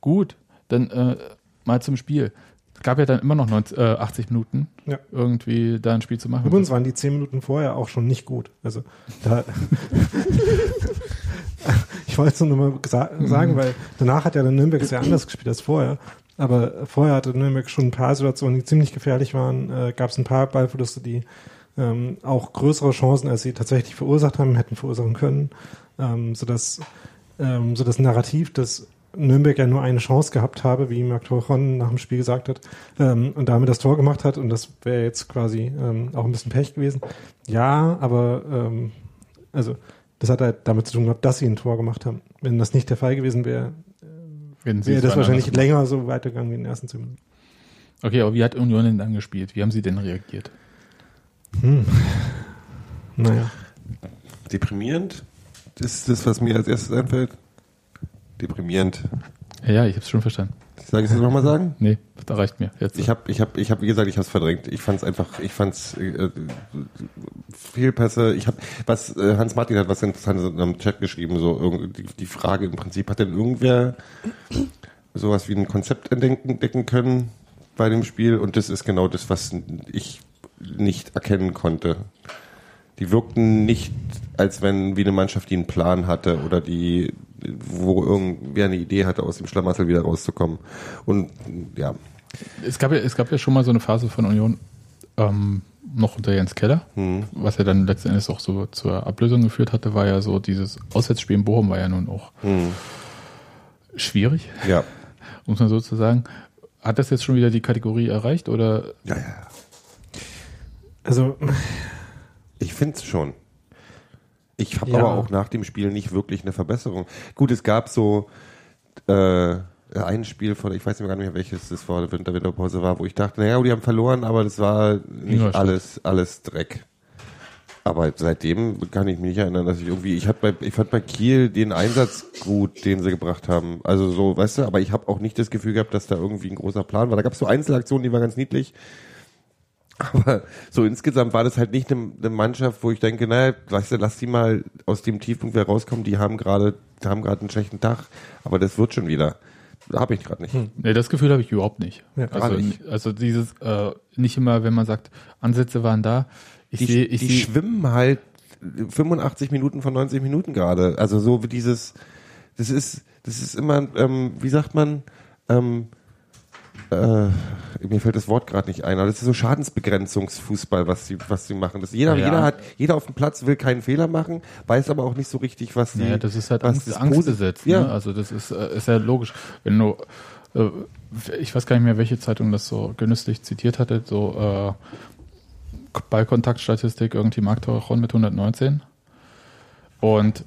gut. Dann äh, mal zum Spiel. Es gab ja dann immer noch 90, äh, 80 Minuten, Ja. irgendwie da ein Spiel zu machen. Übrigens waren die zehn Minuten vorher auch schon nicht gut. Also da ich wollte es nur mal sagen, weil danach hat ja der Nürnberg sehr anders gespielt als vorher. Aber vorher hatte Nürnberg schon ein paar Situationen, die ziemlich gefährlich waren. Äh, Gab es ein paar Ballverluste, die ähm, auch größere Chancen, als sie tatsächlich verursacht haben, hätten verursachen können, ähm, sodass, ähm, so das Narrativ, dass Nürnberg ja nur eine Chance gehabt habe, wie Marc Torchon nach dem Spiel gesagt hat, ähm, und damit das Tor gemacht hat, und das wäre jetzt quasi ähm, auch ein bisschen Pech gewesen. Ja, aber ähm, also das hat halt damit zu tun gehabt, dass sie ein Tor gemacht haben. Wenn das nicht der Fall gewesen wäre, Wenn sie wäre das wahrscheinlich länger so weitergegangen wie in den ersten zehn Minuten. Okay, aber wie hat Union denn dann gespielt? Wie haben sie denn reagiert? Hm. Naja. Deprimierend? Das ist das, was mir als erstes einfällt. Deprimierend. Ja, ja, ich habe es schon verstanden. Soll ich es nochmal sagen? Nee, da reicht mir. Jetzt. Ich habe, ich habe, ich habe, wie gesagt, ich habe es verdrängt. Ich fand es einfach, ich fand es äh, Fehlpässe. Ich habe, was äh, Hans Martin hat was Interessantes in einem Chat geschrieben. So die, die Frage im Prinzip hat denn irgendwer sowas wie ein Konzept entdecken, entdecken können bei dem Spiel? Und das ist genau das, was ich nicht erkennen konnte. Die wirkten nicht, als wenn wie eine Mannschaft, die einen Plan hatte oder die, wo irgendwer eine Idee hatte, aus dem Schlamassel wieder rauszukommen. Und ja, Es gab, ja, es gab ja schon mal so eine Phase von Union, ähm, noch unter Jens Keller, hm. was ja dann letzten Endes auch so zur Ablösung geführt hatte, war ja so dieses Auswärtsspiel in Bochum war ja nun auch Hm. schwierig, Ja. muss man so zu sagen. Hat das jetzt schon wieder die Kategorie erreicht oder Ja, ja. Also, Ich finde es schon. Ich habe Ja. aber auch nach dem Spiel nicht wirklich eine Verbesserung. Gut, es gab so äh, ein Spiel vor, ich weiß nicht mehr gar nicht mehr, welches das vor der Winter Winterpause war, wo ich dachte, naja, die haben verloren, aber das war nicht alles, alles Dreck. Aber seitdem kann ich mich nicht erinnern, dass ich irgendwie, ich, hab bei, ich fand bei Kiel den Einsatz gut, den sie gebracht haben. Also so, weißt du, aber ich habe auch nicht das Gefühl gehabt, dass da irgendwie ein großer Plan war. Da gab es so Einzelaktionen, die waren ganz niedlich. Aber so insgesamt war das halt nicht eine, eine Mannschaft, wo ich denke, naja, weißt du, lass die mal aus dem Tiefpunkt wieder rauskommen, die haben gerade, die haben gerade einen schlechten Tag, aber das wird schon wieder. Habe ich gerade nicht. Nee, das Gefühl habe ich überhaupt nicht. Ja, also, nicht. also dieses, äh, nicht immer, wenn man sagt, Ansätze waren da. Ich Die, sehe, ich die sehe, schwimmen halt 85 Minuten von 90 Minuten gerade. Also so wie dieses, das ist, das ist immer, ähm, wie sagt man, ähm, äh, mir fällt das Wort gerade nicht ein, aber das ist so Schadensbegrenzungsfußball, was sie, was sie machen. Das jeder, Ja. jeder hat, jeder auf dem Platz will keinen Fehler machen, weiß aber auch nicht so richtig, was die, ja, das ist halt was Angst, das Angst. Ja. Ne? Also das ist, äh, ist ja logisch. Wenn du, äh, ich weiß gar nicht mehr, welche Zeitung das so genüsslich zitiert hatte, so äh, Ballkontaktstatistik, irgendwie Torrejon mit 119 und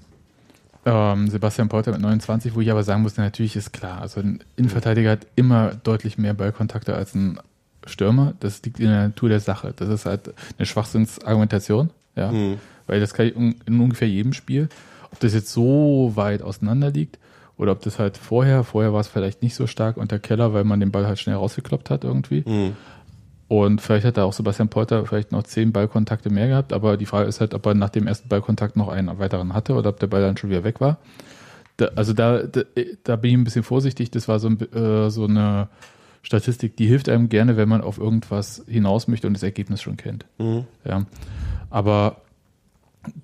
ähm, Sebastian Polter mit 29, wo ich aber sagen muss, natürlich ist klar, also ein Innenverteidiger hat immer deutlich mehr Ballkontakte als ein Stürmer. Das liegt in der Natur der Sache. Das ist halt eine Schwachsinnsargumentation, ja, Hm. weil das kann ich in ungefähr jedem Spiel. Ob das jetzt so weit auseinander liegt oder ob das halt vorher, vorher war es vielleicht nicht so stark unter Keller, weil man den Ball halt schnell rausgekloppt hat irgendwie. Hm. Und vielleicht hat da auch Sebastian Polter vielleicht noch zehn Ballkontakte mehr gehabt, aber die Frage ist halt, ob er nach dem ersten Ballkontakt noch einen weiteren hatte oder ob der Ball dann schon wieder weg war. Da, also da, da, da bin ich ein bisschen vorsichtig. Das war so, ein, äh, so eine Statistik, die hilft einem gerne, wenn man auf irgendwas hinaus möchte und das Ergebnis schon kennt. Hm. Ja. Aber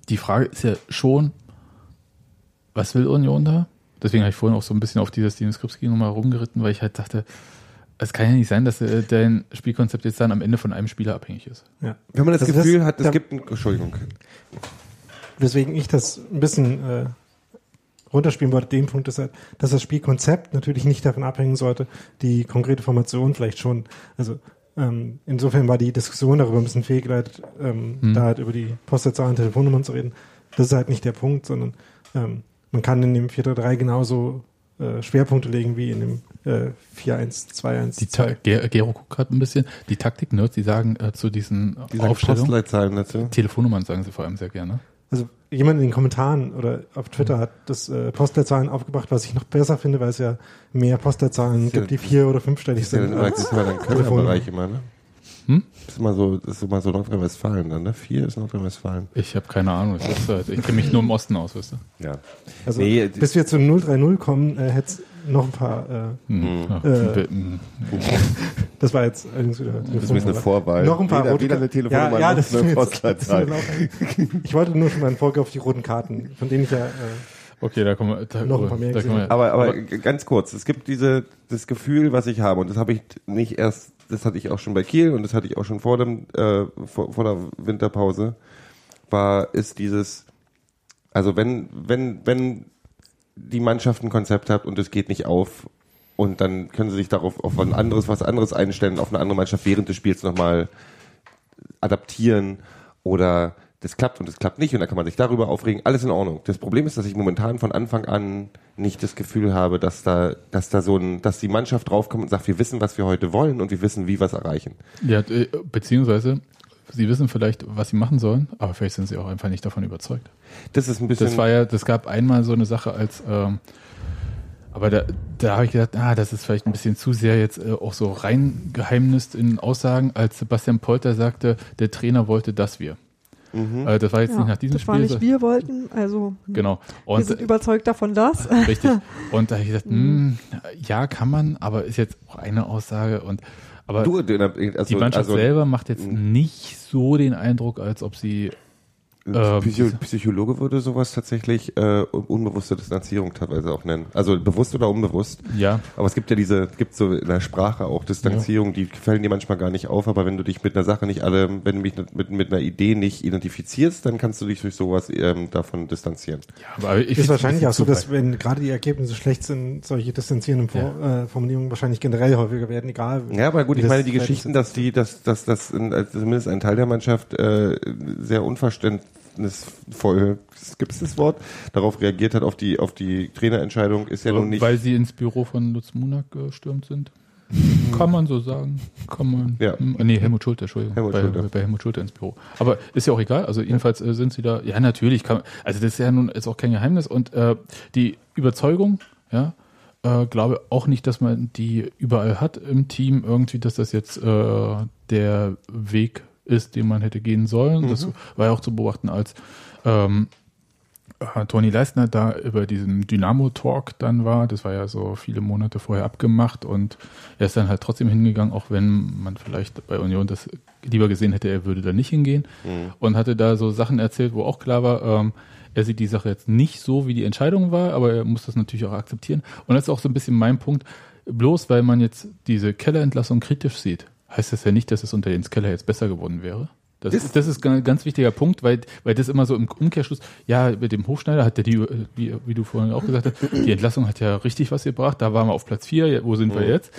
die Frage ist ja schon, was will Union da? Deswegen habe ich vorhin auch so ein bisschen auf dieser Steven Skripski Nummer rumgeritten, weil ich halt dachte, es kann ja nicht sein, dass äh, dein Spielkonzept jetzt dann am Ende von einem Spieler abhängig ist. ja. Wenn man das, Das- Gefühl das- hat, es da- gibt ein, Entschuldigung. weswegen ich das ein bisschen äh, runterspielen wollte, den Punkt ist halt, dass das Spielkonzept natürlich nicht davon abhängen sollte, die konkrete Formation vielleicht schon. Also ähm, insofern war die Diskussion darüber ein bisschen fehlgeleitet, ähm, Hm. da halt über die Postleitzahlen, Telefonnummern zu reden. Das ist halt nicht der Punkt, sondern ähm, man kann in dem 4-3 genauso äh, Schwerpunkte legen wie in dem äh, 4-1-2-1. Die Ta Ger Gero guckt gerade ein bisschen. Die Taktik-Nerds, die sagen äh, zu diesen Die sagen Aufstellungen, Postleitzahlen dazu. Telefonnummern sagen sie vor allem sehr gerne. Also jemand in den Kommentaren oder auf Twitter hat das äh, Postleitzahlen aufgebracht, was ich noch besser finde, weil es ja mehr Postleitzahlen ja- gibt, die vier- oder fünfstellig ja, sind. dann- das ist ja dann Kölner Telefon. Bereich immer, ne? Hm? Das ist immer so, das ist immer so Nordrhein-Westfalen dann, ne? Vier ist Nordrhein-Westfalen. Ich habe keine Ahnung. Ist halt, ich kenne mich nur im Osten aus, weißt du. Ja. Also Nee, bis wir zu 030 kommen, äh, hätte es noch ein paar, äh, Hm. Ja, Äh, hm. das war jetzt allerdings wieder Das ist mir eine Vorwahl. Noch ein paar weder, rote weder eine Karten. Telefonnummer ja, ja, das ist eine mir jetzt, das ist mir auch- Ich wollte nur schon mal einen Folge auf die roten Karten, von denen ich ja, äh, Okay, da kommen wir. Da, Noch ein paar mehr wir Aber, aber ganz kurz, es gibt diese, das Gefühl, was ich habe, und das habe ich nicht erst, das hatte ich auch schon bei Kiel und das hatte ich auch schon vor dem, äh, vor, vor der Winterpause, war, ist dieses, also wenn, wenn, wenn die Mannschaft ein Konzept hat und es geht nicht auf und dann können sie sich darauf auf ein anderes, was anderes einstellen, auf eine andere Mannschaft während des Spiels nochmal adaptieren oder das klappt und das klappt nicht und dann kann man sich darüber aufregen. Alles in Ordnung. Das Problem ist, dass ich momentan von Anfang an nicht das Gefühl habe, dass da, dass da so ein, dass die Mannschaft draufkommt und sagt, wir wissen, was wir heute wollen und wir wissen, wie wir es erreichen. Ja, äh, beziehungsweise, sie wissen vielleicht, was sie machen sollen, aber vielleicht sind sie auch einfach nicht davon überzeugt. Das ist ein bisschen. Das war ja, das gab einmal so eine Sache als, ähm, aber da, da habe ich gedacht, ah, das ist vielleicht ein bisschen zu sehr jetzt äh, auch so reingeheimnist in Aussagen, als Sebastian Polter sagte, der Trainer wollte, dass wir. Mhm. Äh, das war jetzt Ja, nicht nach diesem das war Spiel. nicht wir wollten, also Genau. wir Und sind überzeugt davon, dass. Richtig. Und da habe ich gesagt, Mhm. hm, ja, kann man, aber ist jetzt auch eine Aussage und aber du, also, die Mannschaft also, selber macht jetzt Mhm. nicht so den Eindruck, als ob sie ähm, Psycho Psychologe würde sowas tatsächlich äh, unbewusste Distanzierung teilweise auch nennen. Also bewusst oder unbewusst. ja, Aber es gibt ja diese, gibt so in der Sprache auch Distanzierung, die fallen dir manchmal gar nicht auf, aber wenn du dich mit einer Sache nicht alle, wenn du mich mit, mit einer Idee nicht identifizierst, dann kannst du dich durch sowas ähm, davon distanzieren. ja, aber ich Ist wahrscheinlich ein auch so, dass wenn gerade die Ergebnisse schlecht sind, solche distanzierenden Vor äh, Formulierungen wahrscheinlich generell häufiger werden, egal. Ja, aber gut, ich meine die Geschichten, dass die, dass, dass, dass in, also zumindest ein Teil der Mannschaft äh, sehr unverständnisvoll, gibt es das Wort, darauf reagiert hat auf die, auf die Trainerentscheidung, ist ja nun nicht. weil sie ins Büro von Lutz Munak gestürmt sind. Kann man so sagen. Kann man. Ja. Hm, Nee, Helmut Schulte, Entschuldigung. Helmut bei, Schulte. bei Helmut Schulte ins Büro. Aber ist ja auch egal. Also jedenfalls äh, sind sie da. Ja, natürlich kann Also das ist ja nun ist auch kein Geheimnis. Und äh, die Überzeugung, ja, äh, glaube auch nicht, dass man die überall hat im Team irgendwie, dass das jetzt äh, der Weg ist, den man hätte gehen sollen. Das war ja auch zu beobachten, als ähm, äh, Toni Leistner da über diesen Dynamo-Talk dann war. Das war ja so viele Monate vorher abgemacht und er ist dann halt trotzdem hingegangen, auch wenn man vielleicht bei Union das lieber gesehen hätte, er würde da nicht hingehen und hatte da so Sachen erzählt, wo auch klar war, ähm, er sieht die Sache jetzt nicht so, wie die Entscheidung war, aber er muss das natürlich auch akzeptieren. Und das ist auch so ein bisschen mein Punkt. Bloß weil man jetzt diese Kellerentlassung kritisch sieht, heißt das ja nicht, dass es unter Jens Keller jetzt besser geworden wäre. Das, Das- ist, das ist ein ganz wichtiger Punkt, weil, weil das immer so im Umkehrschluss, ja, mit dem Hofschneider hat der die, wie, wie du vorhin auch gesagt hast, die Entlassung hat ja richtig was gebracht, da waren wir auf Platz vier, ja, wo sind wir jetzt?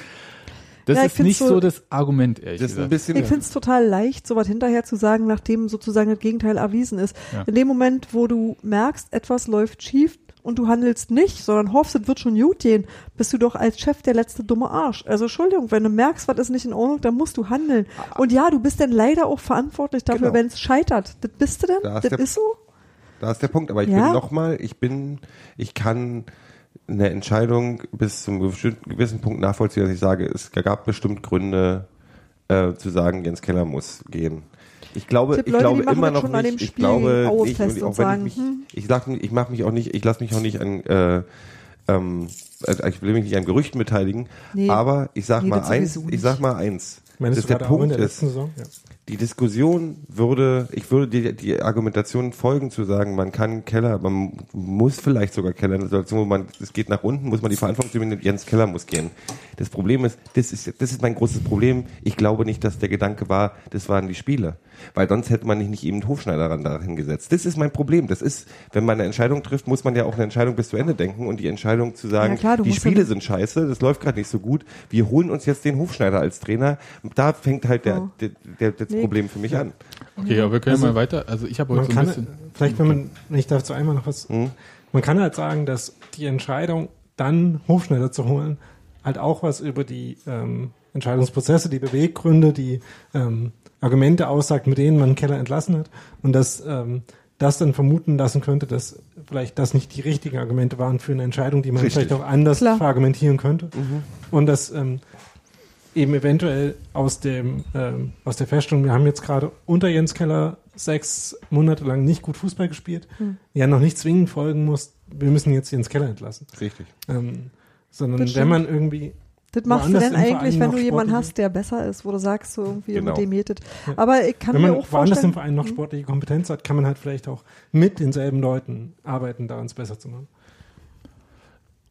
Das Ja, ist nicht so, so- das Argument, ehrlich Das gesagt. bisschen. Ich finde es total leicht, sowas hinterher zu sagen, nachdem sozusagen das Gegenteil erwiesen ist. Ja. In dem Moment, wo du merkst, etwas läuft schief und du handelst nicht, sondern hoffst, es wird schon gut gehen, bist du doch als Chef der letzte dumme Arsch. Also Entschuldigung, wenn du merkst, was ist nicht in Ordnung, dann musst du handeln. Und ja, du bist dann leider auch verantwortlich dafür, Genau. wenn es scheitert. Das bist du denn? Da ist Das der- ist so? Da ist der Punkt, aber ich Ja. bin nochmal, ich bin, ich kann eine Entscheidung bis zum gewissen Punkt nachvollziehen, dass ich sage, es gab bestimmt Gründe äh, zu sagen, Jens Keller muss gehen. Ich glaube, ich Leute, die glaube immer noch schon an nicht. dem Ich Spiel glaube, ich, und auch wenn sagen, ich hm. mich, ich sag, ich mache mich auch nicht, ich lasse mich auch nicht an, äh, ähm, äh, ich will mich nicht an Gerüchten beteiligen, Nee. aber ich sag Nee, mal eins, ich sag mal eins. Meinst dass du der Punkt der ist? Ja. die Diskussion würde, ich würde die, die Argumentation folgen zu sagen, man kann Keller, man muss vielleicht sogar Keller in Situation, wo man, es geht nach unten, muss man die Verantwortung übernehmen, Jens Keller muss gehen. Das Problem ist, das ist, das ist mein großes Problem. Ich glaube nicht, dass der Gedanke war, das waren die Spiele. Weil sonst hätte man nicht, eben einen Hofschneider ran dahin gesetzt. Das ist mein Problem. Das ist, wenn man eine Entscheidung trifft, muss man ja auch eine Entscheidung bis zu Ende denken und die Entscheidung zu sagen, Ja, klar, die Spiele ja- sind scheiße, das läuft gerade nicht so gut, wir holen uns jetzt den Hofschneider als Trainer. Da fängt halt der, Ja. der, der, das Nee. Problem für mich an. Okay, aber wir können Also, mal weiter. Also ich habe heute so ein kann, bisschen. vielleicht wenn man, wenn ich dazu einmal noch was, Mhm. man kann halt sagen, dass die Entscheidung, dann Hofschneider zu holen, halt auch was über die ähm, Entscheidungsprozesse, die Beweggründe, die ähm, Argumente aussagt, mit denen man Keller entlassen hat und dass ähm, das dann vermuten lassen könnte, dass vielleicht das nicht die richtigen Argumente waren für eine Entscheidung, die man Richtig. vielleicht auch anders Klar. verargumentieren könnte und dass ähm, eben eventuell aus dem ähm, aus der Feststellung, wir haben jetzt gerade unter Jens Keller sechs Monate lang nicht gut Fußball gespielt, ja noch nicht zwingend folgen muss, wir müssen jetzt Jens Keller entlassen. Richtig. Ähm, sondern Das wenn man irgendwie Das machst du denn im eigentlich, wenn du jemanden sportliche- hast, der besser ist, wo du sagst, so irgendwie Genau. mit dem jetet. Aber ich kann wenn mir man auch woanders vorstellen, im hm. Verein noch sportliche Kompetenz hat, kann man halt vielleicht auch mit denselben Leuten arbeiten, daran es besser zu machen.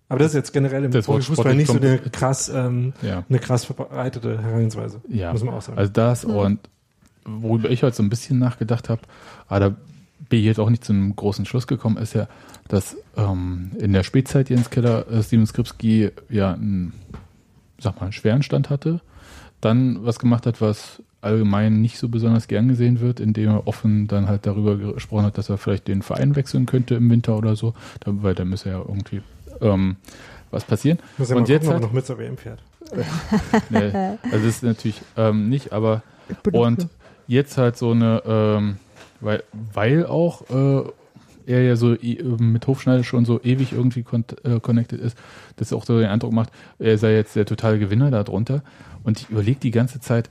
Aber das ist jetzt generell im Das Profifußball nicht so eine krass, ähm, Ja. eine krass verbreitete Herangehensweise. Ja, Muss man auch sagen. also das und worüber ich heute so ein bisschen nachgedacht habe, aber da bin ich jetzt auch nicht zu einem großen Schluss gekommen, ist ja, dass ähm, in der Spätzeit Jens Keller äh, Steven Skripski ja einen, sag mal, einen schweren Stand hatte, dann was gemacht hat, was allgemein nicht so besonders gern gesehen wird, indem er offen dann halt darüber gesprochen hat, dass er vielleicht den Verein wechseln könnte im Winter oder so, weil da müsse ja irgendwie ähm, was passieren. Muss ja und jetzt gucken, ob halt- noch mit zur WM fährt. Nee, also das ist natürlich ähm, nicht, aber und jetzt halt so eine, ähm, weil, weil auch äh, er ja so e- mit Hofschneider schon so ewig irgendwie äh, connected ist, dass auch so den Eindruck macht, er sei jetzt der totale Gewinner darunter. Und ich überlege die ganze Zeit,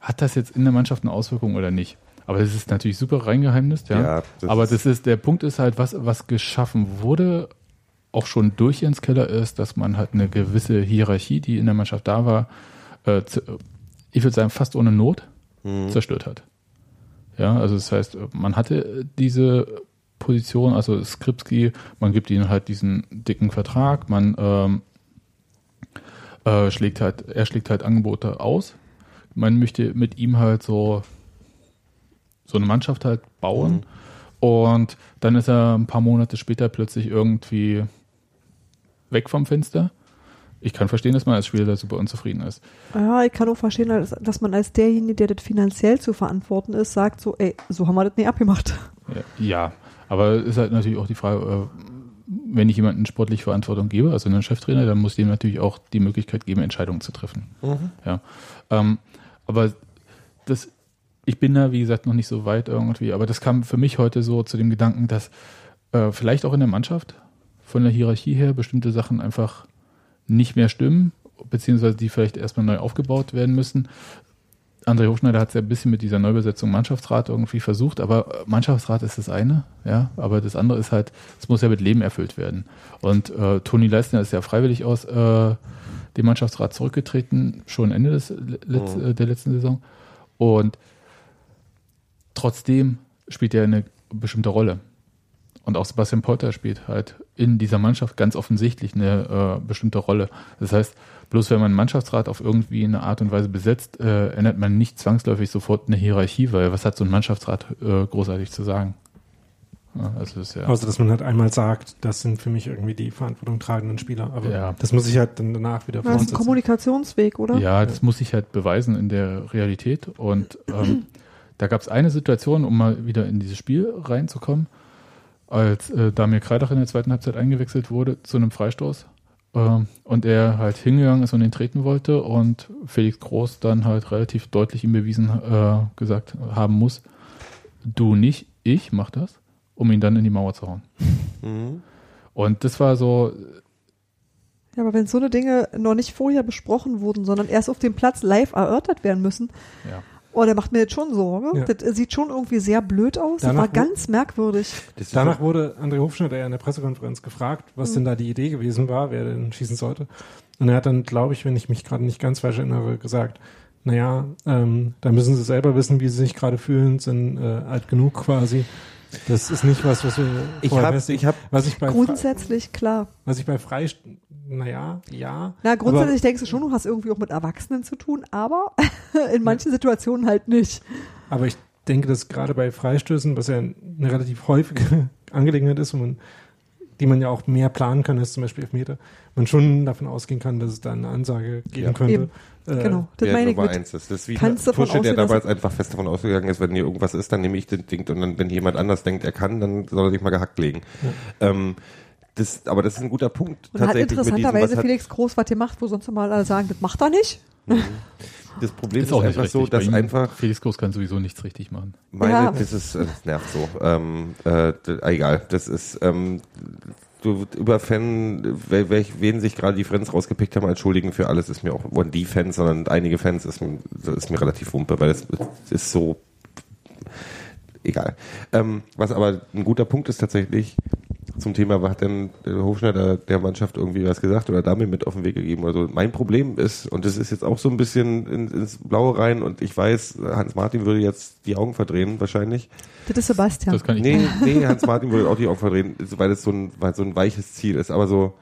hat das jetzt in der Mannschaft eine Auswirkung oder nicht? Aber das ist natürlich super reingeheimnist, ja. Ja, das Aber das ist, der Punkt ist halt, was, was geschaffen wurde, auch schon durch Jens Keller ist, dass man halt eine gewisse Hierarchie, die in der Mannschaft da war, äh, ich würde sagen, fast ohne Not Mhm. zerstört hat. Ja, also das heißt, man hatte diese Position, also Skripski, man gibt ihnen halt diesen dicken Vertrag, man ähm, äh, schlägt halt, er schlägt halt Angebote aus. Man möchte mit ihm halt so so eine Mannschaft halt bauen. Und dann ist er ein paar Monate später plötzlich irgendwie weg vom Fenster. Ich kann verstehen, dass man als Spieler da super unzufrieden ist. Ja, ich kann auch verstehen, dass, dass man als derjenige, der das finanziell zu verantworten ist, sagt so, ey, so haben wir das nicht abgemacht. Ja, Ja, aber es ist halt natürlich auch die Frage, äh, wenn ich jemandem sportlich Verantwortung gebe, also einen Cheftrainer, dann muss ich dem natürlich auch die Möglichkeit geben, Entscheidungen zu treffen. Ja. Ähm, aber das, ich bin da, wie gesagt, noch nicht so weit irgendwie, aber das kam für mich heute so zu dem Gedanken, dass äh, vielleicht auch in der Mannschaft von der Hierarchie her bestimmte Sachen einfach nicht mehr stimmen, beziehungsweise die vielleicht erstmal neu aufgebaut werden müssen. André Hochschneider hat es ja ein bisschen mit dieser Neubesetzung Mannschaftsrat irgendwie versucht, aber äh, Mannschaftsrat ist das eine, ja, aber das andere ist halt, es muss ja mit Leben erfüllt werden. Und äh, Toni Leistner ist ja freiwillig aus äh, dem Mannschaftsrat zurückgetreten, schon Ende des Letz, äh, der letzten Saison. Und trotzdem spielt er eine bestimmte Rolle. Und auch Sebastian Polter spielt halt in dieser Mannschaft ganz offensichtlich eine äh, bestimmte Rolle. Das heißt, bloß wenn man einen Mannschaftsrat auf irgendwie eine Art und Weise besetzt, äh, ändert man nicht zwangsläufig sofort eine Hierarchie, weil was hat so ein Mannschaftsrat äh, großartig zu sagen? Ja, also das ist ja, Außer, dass man halt einmal sagt, das sind für mich irgendwie die verantwortung tragenden Spieler. Aber Ja. das muss ich halt dann danach wieder Das ist ein. Kommunikationsweg, oder? ja, das muss ich halt beweisen in der Realität. Und ähm, da gab es eine Situation, um mal wieder in dieses Spiel reinzukommen, als äh, Damir Kreidach in der zweiten Halbzeit eingewechselt wurde zu einem Freistoß. Ähm, und er halt hingegangen ist und ihn treten wollte und Felix Groß dann halt relativ deutlich ihm bewiesen äh, gesagt haben muss, du nicht, ich mach das, um ihn dann in die Mauer zu hauen. Mhm. Und das war so, Ja, aber wenn so eine Dinge noch nicht vorher besprochen wurden, sondern erst auf dem Platz live erörtert werden müssen, ja. Oh, der macht mir jetzt schon Sorge. Ja. Das sieht schon irgendwie sehr blöd aus. Danach das war ganz merkwürdig. Danach wurde André Hofschneider ja in der Pressekonferenz gefragt, was denn da die Idee gewesen war, wer denn schießen sollte. Und er hat dann, glaube ich, wenn ich mich gerade nicht ganz falsch erinnere, gesagt, naja, ähm, da müssen sie selber wissen, wie sie sich gerade fühlen, sind äh, alt genug quasi. Das ist nicht was, was wir Ich hab- ich hab- was ich bei Fre- Grundsätzlich, klar. was ich bei frei, naja, ja. Na, grundsätzlich denkst du schon, du hast irgendwie auch mit Erwachsenen zu tun, aber in manchen Situationen halt nicht. Aber, aber ich denke, dass gerade bei Freistößen, was ja eine relativ häufige Angelegenheit ist, und man, die man ja auch mehr planen kann als zum Beispiel Elfmeter, man schon davon ausgehen kann, dass es da eine Ansage geben Ja. könnte. Eben. Äh, genau, das meine ich mit. eins ist. Das ist wie Kannst davon Tusche, der damals einfach fest davon ausgegangen ist, wenn hier irgendwas ist, dann nehme ich den Ding und dann, wenn jemand anders denkt, er kann, dann soll er sich mal gehackt legen. Ähm, das, aber das ist ein guter Punkt. Und hat interessanterweise Felix Groß was gemacht, wo sonst mal alle sagen, das macht er nicht. das Problem ist, Ist auch einfach richtig. so, dass einfach Felix Groß kann sowieso nichts richtig machen. meine, Ja. das ist, äh, das nervt so. Ähm, äh, egal, das ist, ähm, über Fan, wen sich gerade die Fans rausgepickt haben als Schuldigen für alles, ist mir auch, und die Fans, sondern einige Fans, ist, ist mir relativ wumpe, weil es ist so, egal. Ähm, was aber ein guter Punkt ist tatsächlich zum Thema, was hat denn der Hofschneider der Mannschaft irgendwie was gesagt oder damit mit auf den Weg gegeben? Also mein Problem ist, und das ist jetzt auch so ein bisschen in, ins Blaue rein und ich weiß, Hans-Martin würde jetzt die Augen verdrehen wahrscheinlich. Das ist Sebastian. Das kann ich Nee, nee, Hans-Martin würde auch die Augen verdrehen, weil es so ein, weil so ein weiches Ziel ist, aber so,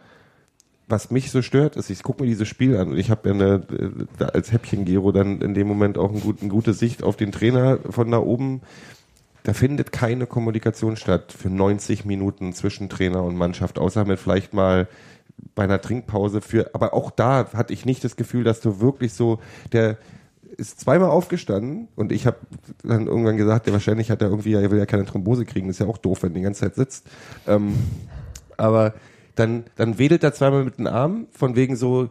was mich so stört, ist, ich gucke mir dieses Spiel an und ich habe ja eine, äh, als Häppchen-Gero dann in dem Moment auch eine gute, eine gute Sicht auf den Trainer von da oben. Da findet keine Kommunikation statt für 90 Minuten zwischen Trainer und Mannschaft, außer mit vielleicht mal bei einer Trinkpause für, aber auch da hatte ich nicht das Gefühl, dass du wirklich so, der ist zweimal aufgestanden und ich habe dann irgendwann gesagt, der wahrscheinlich hat er irgendwie, er will ja keine Thrombose kriegen, ist ja auch doof, wenn er die ganze Zeit sitzt. Ähm, aber dann, dann wedelt er zweimal mit den Armen, von wegen so,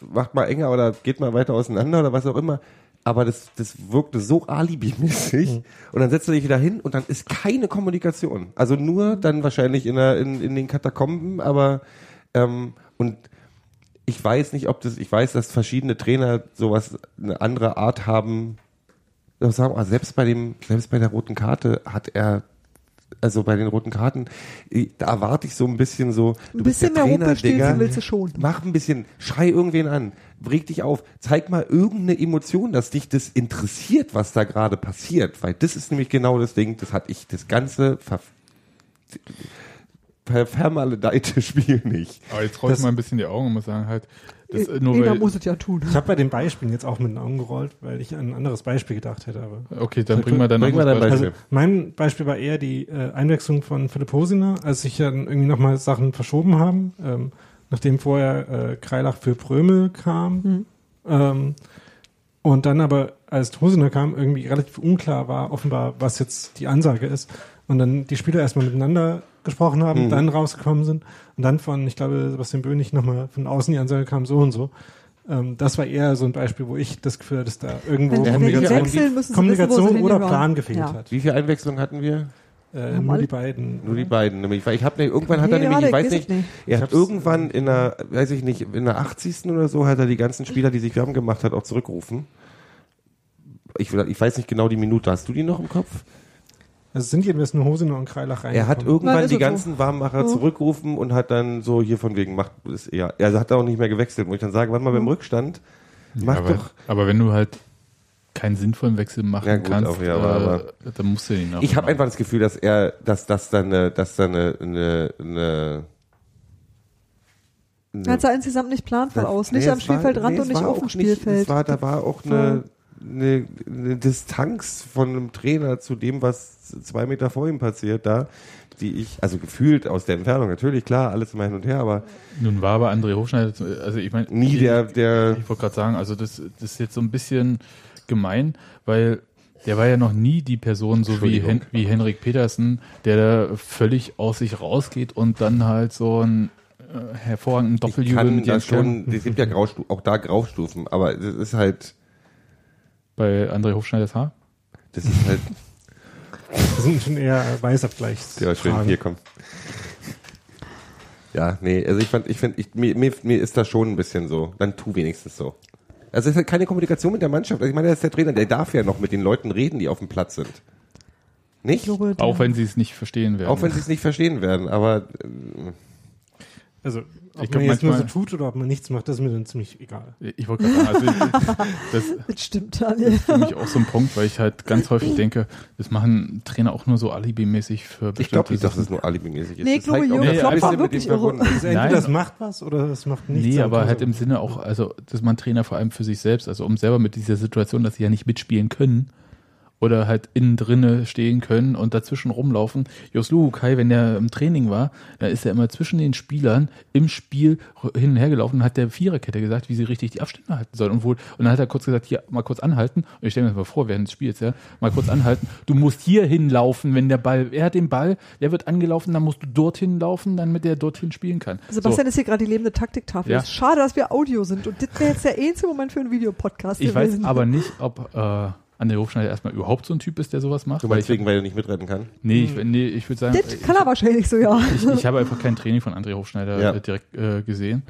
macht mal enger oder geht mal weiter auseinander oder was auch immer. Aber das, das wirkte so alibimäßig. Mhm. Und dann setzt er sich wieder hin und dann ist keine Kommunikation. Also nur dann wahrscheinlich in, der, in, in den Katakomben, aber ähm, und ich weiß nicht, ob das, ich weiß, dass verschiedene Trainer sowas, eine andere Art haben. Sagen, selbst bei dem, selbst bei der roten Karte hat er, also bei den roten Karten, da erwarte ich so ein bisschen so, du ein bisschen bist der Trainer, Digga, willst du schon. Mach ein bisschen, schrei irgendwen an, reg dich auf, zeig mal irgendeine Emotion, dass dich das interessiert, was da gerade passiert, weil das ist nämlich genau das Ding, das hat ich das ganze ver vermaledeite Spiel nicht. Aber jetzt rollt mal ein bisschen die Augen und muss sagen halt, das, nur Jeder muss es ja tun. Ich habe bei den Beispielen jetzt auch mit den Augen gerollt, weil ich an ein anderes Beispiel gedacht hätte. Aber okay, dann bring mal dein, bring mal dein Beispiel. Also mein Beispiel war eher die äh, Einwechslung von Philipp Hosiner, als sich dann irgendwie nochmal Sachen verschoben haben, ähm, nachdem vorher äh, Kreilach für Prömel kam. Mhm. Ähm, und dann aber, als Hosiner kam, irgendwie relativ unklar war, offenbar, was jetzt die Ansage ist. Und dann die Spieler erstmal miteinander gesprochen haben, mhm. dann rausgekommen sind und dann von, ich glaube, Sebastian Böhnig nochmal von außen die Ansage kam, so und so. Ähm, das war eher so ein Beispiel, wo ich das Gefühl hatte, dass da irgendwo wenn, Kommunikation, wenn Kommunikation wissen, oder Plan gefehlt ja. hat. Wie viele Einwechslungen hatten wir? Äh, nur die beiden. Nur die beiden. Nämlich, weil ich habe irgendwann hat nee, er nämlich, ich weiß nicht, nicht, er hat irgendwann in der, weiß ich nicht, in der 80. oder so hat er die ganzen Spieler, die sich warm gemacht hat, auch zurückgerufen. Ich, ich weiß nicht genau die Minute. Hast du die noch im Kopf? Also sind jedenfalls nur Hose und Kreilach rein. Er hat irgendwann Nein, die ganzen so. Warmmacher ja. zurückgerufen und hat dann so hier von wegen macht es eher. Er hat auch nicht mehr gewechselt, wo ich dann sage, warte mal beim Rückstand, mach ja, aber, doch. Aber wenn du halt keinen sinnvollen Wechsel machen ja, gut, kannst, auch, ja, aber, äh, aber, dann musst du ihn auch Ich habe einfach das Gefühl, dass er, dass das dann eine, dass dann eine, eine, eine er sah insgesamt nicht planvoll aus. Nicht nee, am Spielfeldrand nee, und nicht auf dem Spielfeld. Nicht, war, da war auch eine, eine, eine Distanz von einem Trainer zu dem, was zwei Meter vor ihm passiert, da, die ich, also gefühlt aus der Entfernung, natürlich, klar, alles immer hin und her, aber. Nun war aber André Hochschneider, also ich meine. Nie der, der. Ich wollte gerade sagen, also das, das ist jetzt so ein bisschen gemein, weil der war ja noch nie die Person, so wie, Hen wie Henrik Petersen, der da völlig aus sich rausgeht und dann halt so ein äh, hervorragenden Doppeljubel mit das schon, es gibt ja Graustufen, auch da Graustufen, aber es ist halt, bei André Hofschneiders Haar? Das ist halt. das sind schon eher Weißabgleichs. Ja, schön, hier komm. Ja, nee, also ich fand, ich finde, ich, mir, mir, mir ist das schon ein bisschen so. Dann tu wenigstens so. Also es ist halt keine Kommunikation mit der Mannschaft. Also ich meine, der ist der Trainer, der darf ja noch mit den Leuten reden, die auf dem Platz sind. Nicht? Glaube, auch wenn sie es nicht verstehen werden. Auch wenn sie es nicht verstehen werden, aber äh, also ob ich man jetzt nur so tut oder ob man nichts macht, das ist mir dann ziemlich egal. Ich wollte gerade sagen, also das, das stimmt, Daniel. Das ist für mich auch so ein Punkt, weil ich halt ganz häufig denke, das machen Trainer auch nur so alibimäßig für bestimmte Ich glaube nicht, dass es nur alibimäßig ist. Nee, ich glaube, Jürgen Klopp war wirklich irre. Also entweder das macht was oder das macht nichts. Nee, aber halt im Sinne auch, also dass man Trainer vor allem für sich selbst, also um selber mit dieser Situation, dass sie ja nicht mitspielen können, oder halt innen drinne stehen können und dazwischen rumlaufen. Jos Luhukai, wenn der im Training war, da ist er immer zwischen den Spielern im Spiel hin und her gelaufen und hat der Viererkette gesagt, wie sie richtig die Abstände halten sollen. Und, wohl, und dann hat er kurz gesagt, hier, mal kurz anhalten. Und ich stelle mir das mal vor, während des Spiels, ja, mal kurz anhalten. Du musst hier hinlaufen, wenn der Ball, er hat den Ball, der wird angelaufen, dann musst du dorthin laufen, damit der dorthin spielen kann. Sebastian so. ist hier gerade die lebende Taktiktafel. Ja. Schade, dass wir Audio sind. Und das wäre jetzt der einzige Moment für einen Videopodcast. Ich gewesen. weiß aber nicht, ob, äh, André Hofschneider erstmal überhaupt so ein Typ ist, der sowas macht. Du meinst wegen, weil er nicht mitrennen kann? Nee, ich, nee, ich würde sagen. Das kann er wahrscheinlich so, ja. Ich, ich habe einfach kein Training von André Hofschneider ja. direkt äh, gesehen.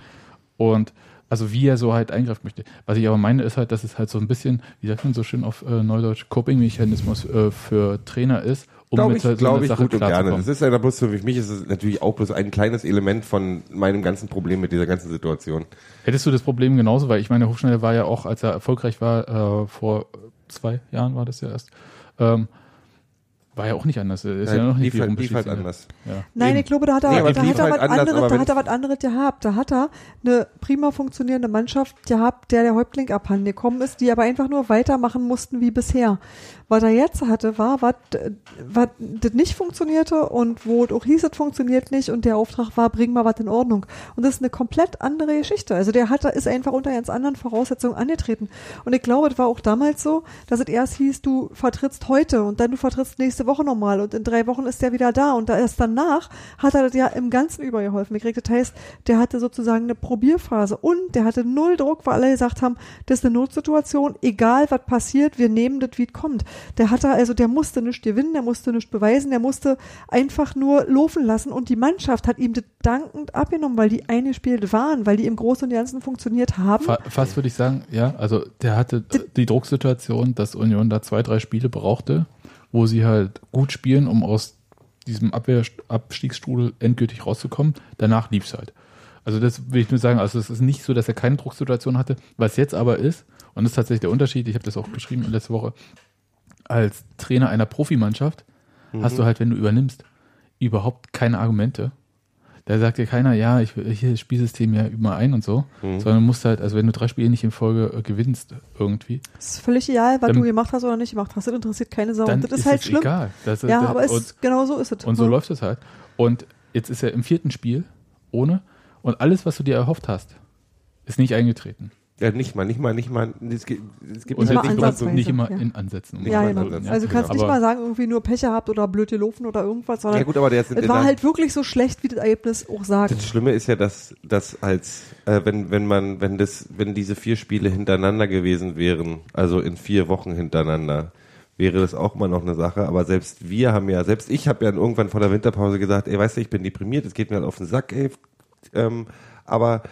Und also wie er so halt eingreifen möchte. Was ich aber meine, ist halt, dass es halt so ein bisschen, wie sagt man so schön auf äh, Neudeutsch, Coping-Mechanismus äh, für Trainer ist, um glaube ich, halt so glaube ich Sache gut und gerne. Das ist ja bloß für mich ist es natürlich auch bloß ein kleines Element von meinem ganzen Problem mit dieser ganzen Situation. Hättest du das Problem genauso, weil ich meine, Hofschneider war ja auch, als er erfolgreich war, äh, vor zwei Jahren war das ja erst, ähm, War ja auch nicht anders. Ist Nein, ja noch nicht lief, wie halt, lief halt anders. Ja. Nein, Eben. ich glaube, da hat er, Nee, da hat er halt was anderes, da hat er was anderes gehabt. Da hat er eine prima funktionierende Mannschaft gehabt, der der Häuptling abhanden gekommen ist, die aber einfach nur weitermachen mussten wie bisher. Was er jetzt hatte, war, was, was das nicht funktionierte und wo es auch hieß, es funktioniert nicht und der Auftrag war, bring mal was in Ordnung. Und das ist eine komplett andere Geschichte. Also der hat, ist einfach unter ganz anderen Voraussetzungen angetreten. Und ich glaube, es war auch damals so, dass es erst hieß, du vertrittst heute und dann du vertrittst nächste Woche nochmal und in drei Wochen ist der wieder da und erst danach hat er das ja im Ganzen übergeholfen gekriegt. Das heißt, der hatte sozusagen eine Probierphase und der hatte null Druck, weil alle gesagt haben, das ist eine Notsituation, egal was passiert, wir nehmen das, wie es kommt. Der hatte also, der musste nicht gewinnen, der musste nicht beweisen, der musste einfach nur laufen lassen und die Mannschaft hat ihm das dankend abgenommen, weil die eingespielt waren, weil die im Großen und Ganzen funktioniert haben. Fa fast würde ich sagen, ja, also der hatte die Drucksituation, dass Union da zwei, drei Spiele brauchte, wo sie halt gut spielen, um aus diesem Abwehr-Abstiegsstrudel endgültig rauszukommen. Danach lief's halt. Also das will ich nur sagen, also es ist nicht so, dass er keine Drucksituation hatte. Was jetzt aber ist, und das ist tatsächlich der Unterschied, ich habe das auch geschrieben letzte Woche, als Trainer einer Profimannschaft hast du halt, wenn du übernimmst, überhaupt keine Argumente. Da sagt dir keiner, ja, ich will hier das Spielsystem ja immer ein und so, sondern du musst halt, also wenn du drei Spiele nicht in Folge äh, gewinnst irgendwie, ist völlig egal, was Dann- du gemacht hast oder nicht gemacht hast. Das interessiert keine Sau. dann Und das ist, ist halt es schlimm. egal. Das, Ja, das, aber es, und, genau so ist es. und so Ja. läuft es halt. Und jetzt ist er im vierten Spiel ohne und alles, was du dir erhofft hast, ist nicht eingetreten. Ja, nicht mal, nicht mal, nicht mal. Es gibt, es gibt Und Nicht halt mal nicht, ansatzweise, nicht immer ja. in Ansätzen. um Nicht Ja, mal mal genau. zu sagen, Also du kannst nicht Aber- mal sagen, irgendwie nur Pech gehabt oder blöd gelaufen oder irgendwas, sondern ja gut, aber der ist es war halt wirklich so schlecht, wie das Ergebnis auch sagt. Das Schlimme ist ja, dass, dass als äh, wenn wenn man wenn das wenn diese vier Spiele hintereinander gewesen wären, also in vier Wochen hintereinander, wäre das auch mal noch eine Sache. Aber selbst wir haben ja, selbst ich habe ja irgendwann vor der Winterpause gesagt, ey, weißt du, ich bin deprimiert, es geht mir halt auf den Sack, ey. Ähm, aber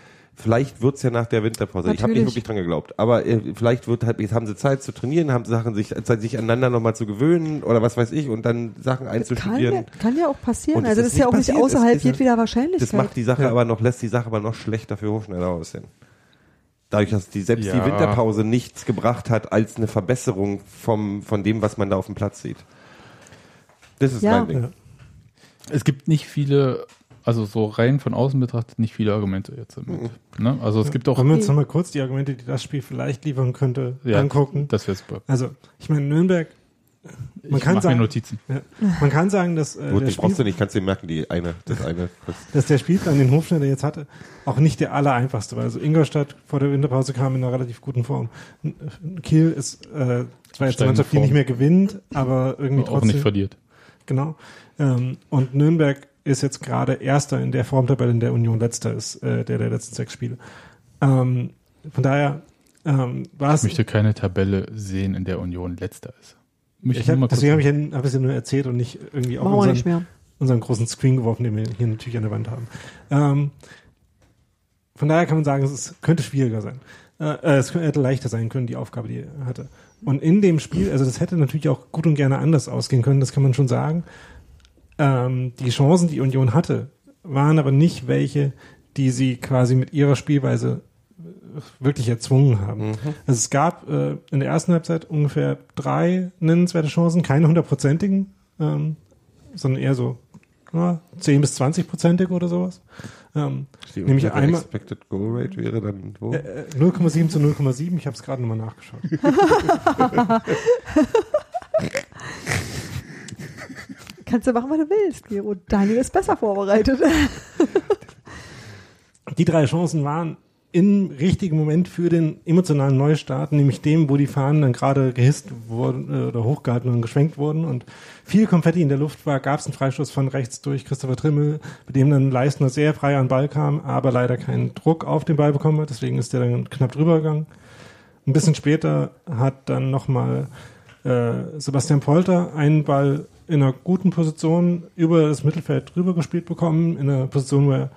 vielleicht wird's ja nach der Winterpause. Ich habe nicht Natürlich. wirklich dran geglaubt. Aber äh, vielleicht wird halt, jetzt haben sie Zeit zu trainieren, haben Sachen sich Zeit, sich aneinander nochmal zu gewöhnen oder was weiß ich und dann Sachen kann, einzustudieren. ja, kann ja auch passieren. Und es Also das ist ist ja nicht auch nicht passiert. Es außerhalb ist ja- jedweder Wahrscheinlichkeit. Das macht die Sache aber noch, lässt die Sache aber noch schlechter für Hofschneider aussehen. Dadurch, dass die, selbst die Ja. Winterpause nichts gebracht hat als eine Verbesserung vom, von dem, was man da auf dem Platz sieht. Das ist Ja. mein Ding. Ja. Es gibt nicht viele, also so rein von außen betrachtet, nicht viele Argumente jetzt damit. Ne? Also es gibt auch, Wollen wir uns nochmal kurz die Argumente, die das Spiel vielleicht liefern könnte, ja, angucken? das wäre super. Also, ich meine, Nürnberg, man ich kann mach mir sagen, Notizen. ja, man kann sagen, dass, äh, Gut, der die brauchst du Spiel, nicht, kannst du dir merken, die eine, das eine. Das, dass der Spielplan, den Hofschneider jetzt hatte, auch nicht der allereinfachste war. Also Ingolstadt vor der Winterpause kam in einer relativ guten Form. Kiel ist äh, zwar jetzt eine Mannschaft, die nicht mehr gewinnt, aber irgendwie Auch trotzdem. nicht verliert. Genau. Ähm, und Nürnberg ist jetzt gerade Erster in der Formtabelle, in der Union Letzter ist, äh, der der letzten sechs Spiele. Ähm, von daher ähm, war Ich es. möchte keine Tabelle sehen, in der Union letzter ist. Möchte Ich hab, deswegen habe ich, hab ich es ja nur erzählt und nicht irgendwie auf wir nicht unseren, mehr. unseren großen Screen geworfen, den wir hier natürlich an der Wand haben. Ähm, von daher kann man sagen, es ist, könnte schwieriger sein. Äh, äh, es hätte leichter sein können, die Aufgabe, die er hatte. Und in dem Spiel, also das hätte natürlich auch gut und gerne anders ausgehen können, das kann man schon sagen. Ähm, die Chancen, die Union hatte, waren aber nicht welche, die sie quasi mit ihrer Spielweise äh, wirklich erzwungen haben. Also es gab äh, in der ersten Halbzeit ungefähr drei nennenswerte Chancen, keine hundertprozentigen, ähm, sondern eher so ja, 10 bis 20 prozentig oder sowas. Ähm, die Nämlich einmal- Expected Goal Rate wäre dann wo? äh, äh, 0,7 zu 0,7, ich habe es gerade nochmal nachgeschaut. Kannst du machen, was du willst, Gero. Daniel ist besser vorbereitet. Die drei Chancen waren im richtigen Moment für den emotionalen Neustart, nämlich dem, wo die Fahnen dann gerade gehisst wurden äh, oder hochgehalten und geschwenkt wurden und viel Konfetti in der Luft war, gab es einen Freistoß von rechts durch Christopher Trimmel, bei dem dann Leistner sehr frei an den Ball kam, aber leider keinen Druck auf den Ball bekommen hat, deswegen ist der dann knapp drüber gegangen. Ein bisschen später hat dann nochmal äh, Sebastian Polter einen Ball in einer guten Position über das Mittelfeld drüber gespielt bekommen, in einer Position, wo er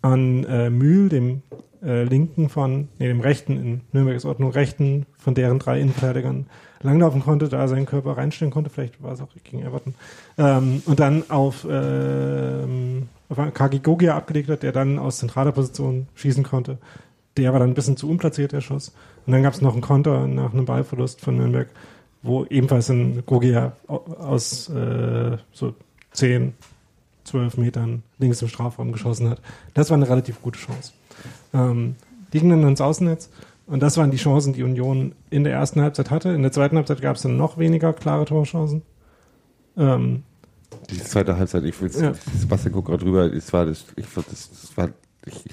an äh, Mühl, dem äh, linken von, nee, dem rechten, in Nürnbergs Ordnung rechten von deren drei Innenverteidigern langlaufen konnte, da er seinen Körper reinstellen konnte, vielleicht war es auch gegen Everton, ähm, und dann auf, ähm, auf Kagi Gogia abgelegt hat, der dann aus zentraler Position schießen konnte. Der war dann ein bisschen zu unplatziert, der Schuss. Und dann gab es noch einen Konter nach einem Ballverlust von Nürnberg, wo ebenfalls ein Gogia aus äh, so 10, 12 Metern links im Strafraum geschossen hat. Das war eine relativ gute Chance. Ähm, die gingen dann ins Außennetz und das waren die Chancen, die Union in der ersten Halbzeit hatte. In der zweiten Halbzeit gab es dann noch weniger klare Torchancen. Ähm, Die zweite Halbzeit, ich will Ja. Sebastian guckt gerade drüber, es war das, ich das, das war, ich,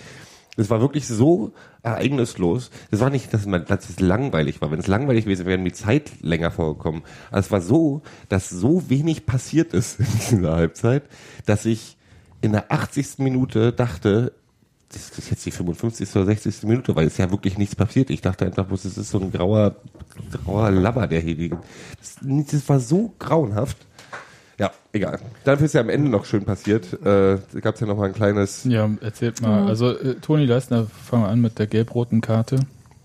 das war wirklich so ereignislos. Das war nicht, dass, man, dass es langweilig war. Wenn es langweilig gewesen wäre, wäre die Zeit länger vorgekommen. Aber es war so, dass so wenig passiert ist in dieser Halbzeit, dass ich in der 80. Minute dachte, das ist jetzt die 55. oder 60. Minute, weil es ja wirklich nichts passiert. Ich dachte einfach es ist so ein grauer, grauer Labber, der hier liegt. Das, das war so grauenhaft. Egal. Dafür ist ja am Ende noch schön passiert. Äh, da gab es ja noch mal ein kleines. Ja, erzählt mal. Also äh, Toni Leistner, fangen wir an mit der gelb-roten Karte.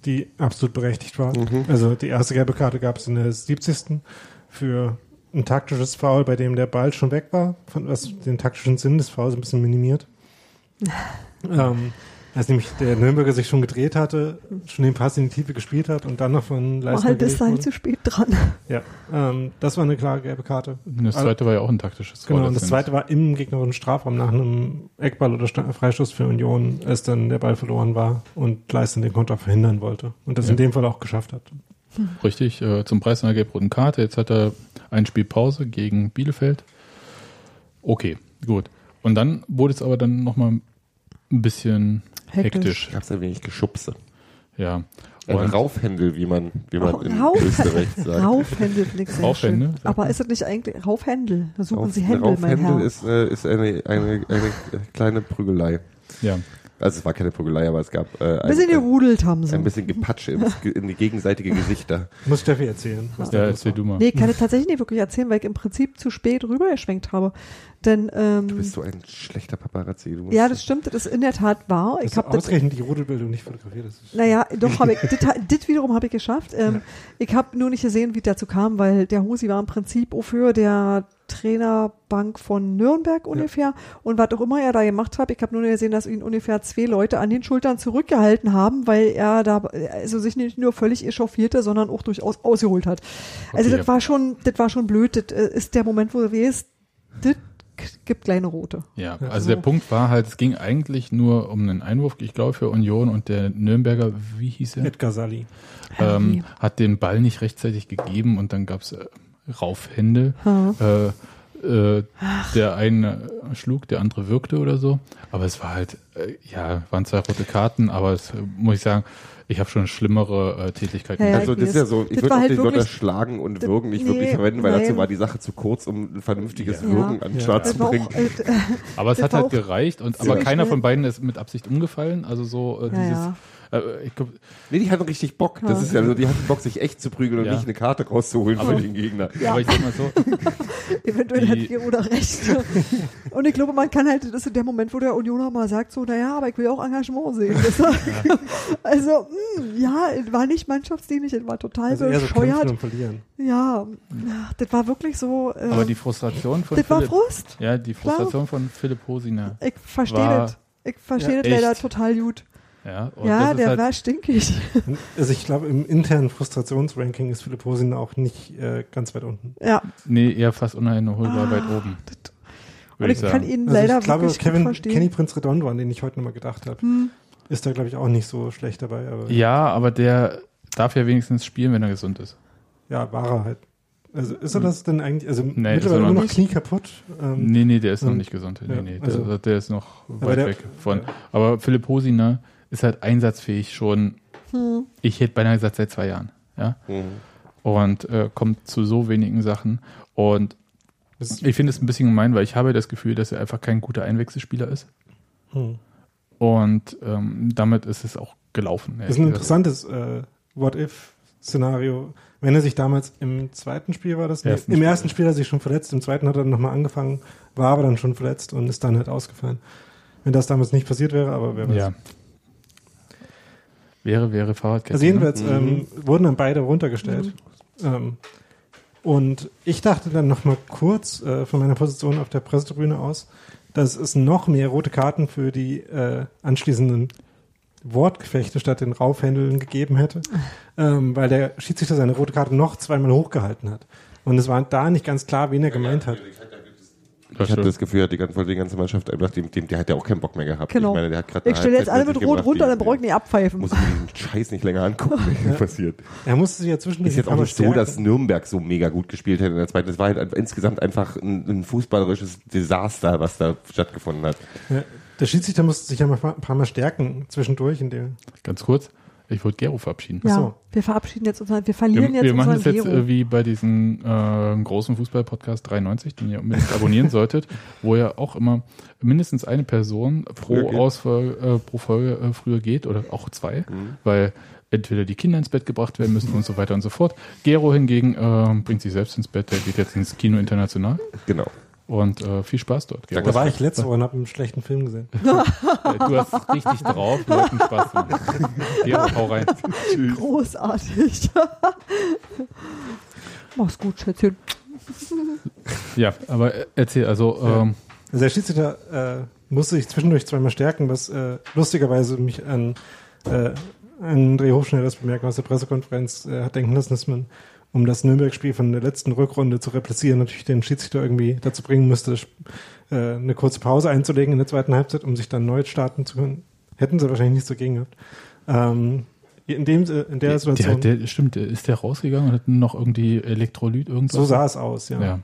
die absolut berechtigt war. Also die erste gelbe Karte gab es in der 70. für ein taktisches Foul, bei dem der Ball schon weg war, von, was den taktischen Sinn des Fouls ein bisschen minimiert. ähm, als nämlich der Nürnberger sich schon gedreht hatte, schon den Pass in die Tiefe gespielt hat und dann noch von War Leistner halt bis gelegt dahin zu spät dran. Ja, ähm, das war eine klare gelbe Karte. Und das zweite war ja auch ein taktisches Foul Genau, und das zweite war im gegnerischen Strafraum nach einem Eckball oder Sta- Freistoß für Union, als dann der Ball verloren war und Leistner den Konter verhindern wollte. Und das Ja. in dem Fall auch geschafft hat. Richtig, äh, zum Preis einer gelb-roten Karte. Jetzt hat er ein Spiel Pause gegen Bielefeld. Okay, gut. Und dann wurde es aber dann nochmal ein bisschen Hektisch. Gab es ein wenig Geschubse. Ja. Ein Und- Raufhändel, wie man, wie man in Rauf- Österreich sagt. Raufhändel ich sehr Raufhändel, schön. Aber ist es nicht eigentlich Raufhändel? Da suchen Rauf- Sie Händel, mein Raufhändel Herr. ist, äh, ist eine, eine, eine kleine Prügelei. Ja. Also es war keine Prügelei, aber es gab äh, Ein bisschen gerudelt haben sie. ein bisschen Gepatsche in die gegenseitige Gesichter. Muss Steffi erzählen. Was da Ja, erzähl du mal. Nee, kann ich tatsächlich nicht wirklich erzählen, weil ich im Prinzip zu spät rübergeschwenkt habe. Denn, ähm, Du bist so ein schlechter Paparazzi. Ja, das stimmt, das ist in der Tat wahr. Ich habe das, ausgerechnet die Rudelbildung nicht fotografiert. Das ist naja, doch habe ich, das, das wiederum habe ich geschafft. Ähm, Ich habe nur nicht gesehen, wie es dazu kam, weil der Husi war im Prinzip für der Trainerbank von Nürnberg ungefähr. Und was auch immer er da gemacht hat, ich habe nur gesehen, dass ihn ungefähr zwei Leute an den Schultern zurückgehalten haben, weil er da also sich nicht nur völlig echauffierte, sondern auch durchaus ausgeholt hat. Also Okay. das war schon, das war schon blöd. Das äh, ist der Moment, wo du weißt, das gibt kleine Rote. Ja, Ja. also der Punkt war halt, es ging eigentlich nur um einen Einwurf, ich glaube, für Union und der Nürnberger, wie hieß er? Edgar Sally. ähm, hat den Ball nicht rechtzeitig gegeben und dann gab's äh, Raufhände. Äh, äh, der eine schlug, der andere wirkte oder so. Aber es war halt, äh, ja, waren zwei rote Karten, aber es äh, muss ich sagen, ich habe schon schlimmere äh, Tätigkeiten. Ja, ja, Also ich das ist ja so, ich Das würde war auch halt die Wörter wirklich- schlagen und würgen nicht nee, wirklich verwenden, weil dazu nein. war die Sache zu kurz, um ein vernünftiges Ja. Würgen an den. Start zu bringen. auch, äh, Aber es hat halt gereicht und aber keiner schnell. von beiden ist mit Absicht umgefallen. Also so äh, dieses, ja. Ich glaub, Nee, die hatten richtig Bock. Das ist ja so, die hatten Bock, sich echt zu prügeln und Ja. nicht eine Karte rauszuholen für den Gegner. Ja. aber ich sag mal so, Eventuell Die- hat ihr oder recht. Und ich glaube, man kann halt, das ist der Moment, wo der Unioner mal sagt, so, naja, aber ich will auch Engagement sehen. Das war, also, mh, ja, es war nicht mannschaftsdienlich, es war total Also so bescheuert. verlieren. ja, ach, das war wirklich so, äh, aber die Frustration von das war Philipp, Frust. ja, die Frustration von Philipp Hosiner. Ich verstehe War- das. Ich verstehe Ja, das leider total gut. Ja, und ja, das ist der halt, war stinkig. Also ich glaube, im internen Frustrationsranking ist Philipp Hosin auch nicht äh, ganz weit unten. Ja, nee, eher fast uneinholbar Ah, weit oben. das, und ich ich kann sagen. ihn Also leider ich glaube, Kevin, verstehen. Kenny Prinz Redondo, an den ich heute nochmal gedacht habe, Hm. ist da, glaube ich, auch nicht so schlecht dabei. Aber Ja, aber der darf ja wenigstens spielen, wenn er gesund ist. ja, war er halt. Also ist er das denn eigentlich, also ist er mittlerweile noch nur noch nicht. Knie kaputt? Ähm, Nee, nee, der ist noch ähm, nicht gesund. Nee, ja, nee, der, also- der ist noch weit der- weg von. ja. Aber Philipp Hosiner ist halt einsatzfähig schon, Hm. ich hätte beinahe gesagt, seit zwei Jahren. Ja. Mhm. Und äh, kommt zu so wenigen Sachen. Und ich finde es ein bisschen gemein, weil ich habe das Gefühl, dass er einfach kein guter Einwechselspieler ist. hm. Und ähm, damit ist es auch gelaufen. das ist ein interessantes äh, What-If-Szenario. Wenn er sich damals im zweiten Spiel war das? Nee, Ersten Im Spiel. ersten Spiel hat er sich schon verletzt, im zweiten hat er nochmal angefangen, war aber dann schon verletzt und ist dann halt ausgefallen. Wenn das damals nicht passiert wäre, aber wer weiß. Ja. Wäre, wäre Fahrradkette. Also jedenfalls Mhm. ähm, wurden dann beide runtergestellt. Ähm, und ich dachte dann noch mal kurz äh, von meiner Position auf der Pressetribüne aus, dass es noch mehr rote Karten für die äh, anschließenden Wortgefechte statt den Raufhändeln gegeben hätte, ähm, weil der Schiedsrichter seine rote Karte noch zweimal hochgehalten hat. Und es war da nicht ganz klar, wen er gemeint hat. Ich hatte das Gefühl, die ganze, die ganze Mannschaft einfach, dem, dem, der hat ja auch keinen Bock mehr gehabt. Genau. Ich meine, der hat gerade Ich stelle jetzt alle mit Rot runter, dann brauche ich nicht abpfeifen. Muss ich mir den Scheiß nicht länger angucken, was passiert. Er musste sich ja zwischendurch Ist jetzt auch nicht so, dass. Nürnberg so mega gut gespielt hätte in der zweiten. Es war halt insgesamt einfach ein, ein fußballerisches Desaster, was da stattgefunden hat. Ja, der Schiedsrichter musste sich ja mal ein paar Mal stärken zwischendurch in dem. Ganz kurz, ich wollte Gero verabschieden. Ja, so. wir verabschieden jetzt unseren, wir Wir, verlieren jetzt wir machen unseren es jetzt Gero. wie bei diesem äh, großen Fußball-Podcast 93, den ihr unbedingt abonnieren solltet, wo ja auch immer mindestens eine Person pro geht. Ausfolge, äh, pro Folge äh, früher geht oder auch zwei, Mhm. weil entweder die Kinder ins Bett gebracht werden müssen und so weiter und so fort. Gero hingegen äh, bringt sich selbst ins Bett, der geht jetzt ins Kino international Genau. Und äh, viel Spaß dort. Gero. Da war ich letzte Woche und habe einen schlechten Film gesehen. Du hast richtig drauf, Leuten Spaß zu machen. Gero, hau rein. Großartig. Mach's gut, Schätzchen. Ja, aber äh, erzähl, also ähm, Also der Schiedsrichter äh, musste sich zwischendurch zweimal stärken, was äh, lustigerweise mich an äh, an Dreh Hochschnell das Bemerken aus der Pressekonferenz äh, hat denken lassen, dass man, um das Nürnberg-Spiel von der letzten Rückrunde zu replizieren, natürlich den Schiedsrichter irgendwie dazu bringen müsste, äh, eine kurze Pause einzulegen in der zweiten Halbzeit, um sich dann neu starten zu können. Hätten sie wahrscheinlich nicht so gegen gehabt. Ähm, in, dem, äh, in der Situation, der, der, stimmt, ist der rausgegangen und hat noch irgendwie Elektrolyt irgendwas? so sah es aus, ja. Ja,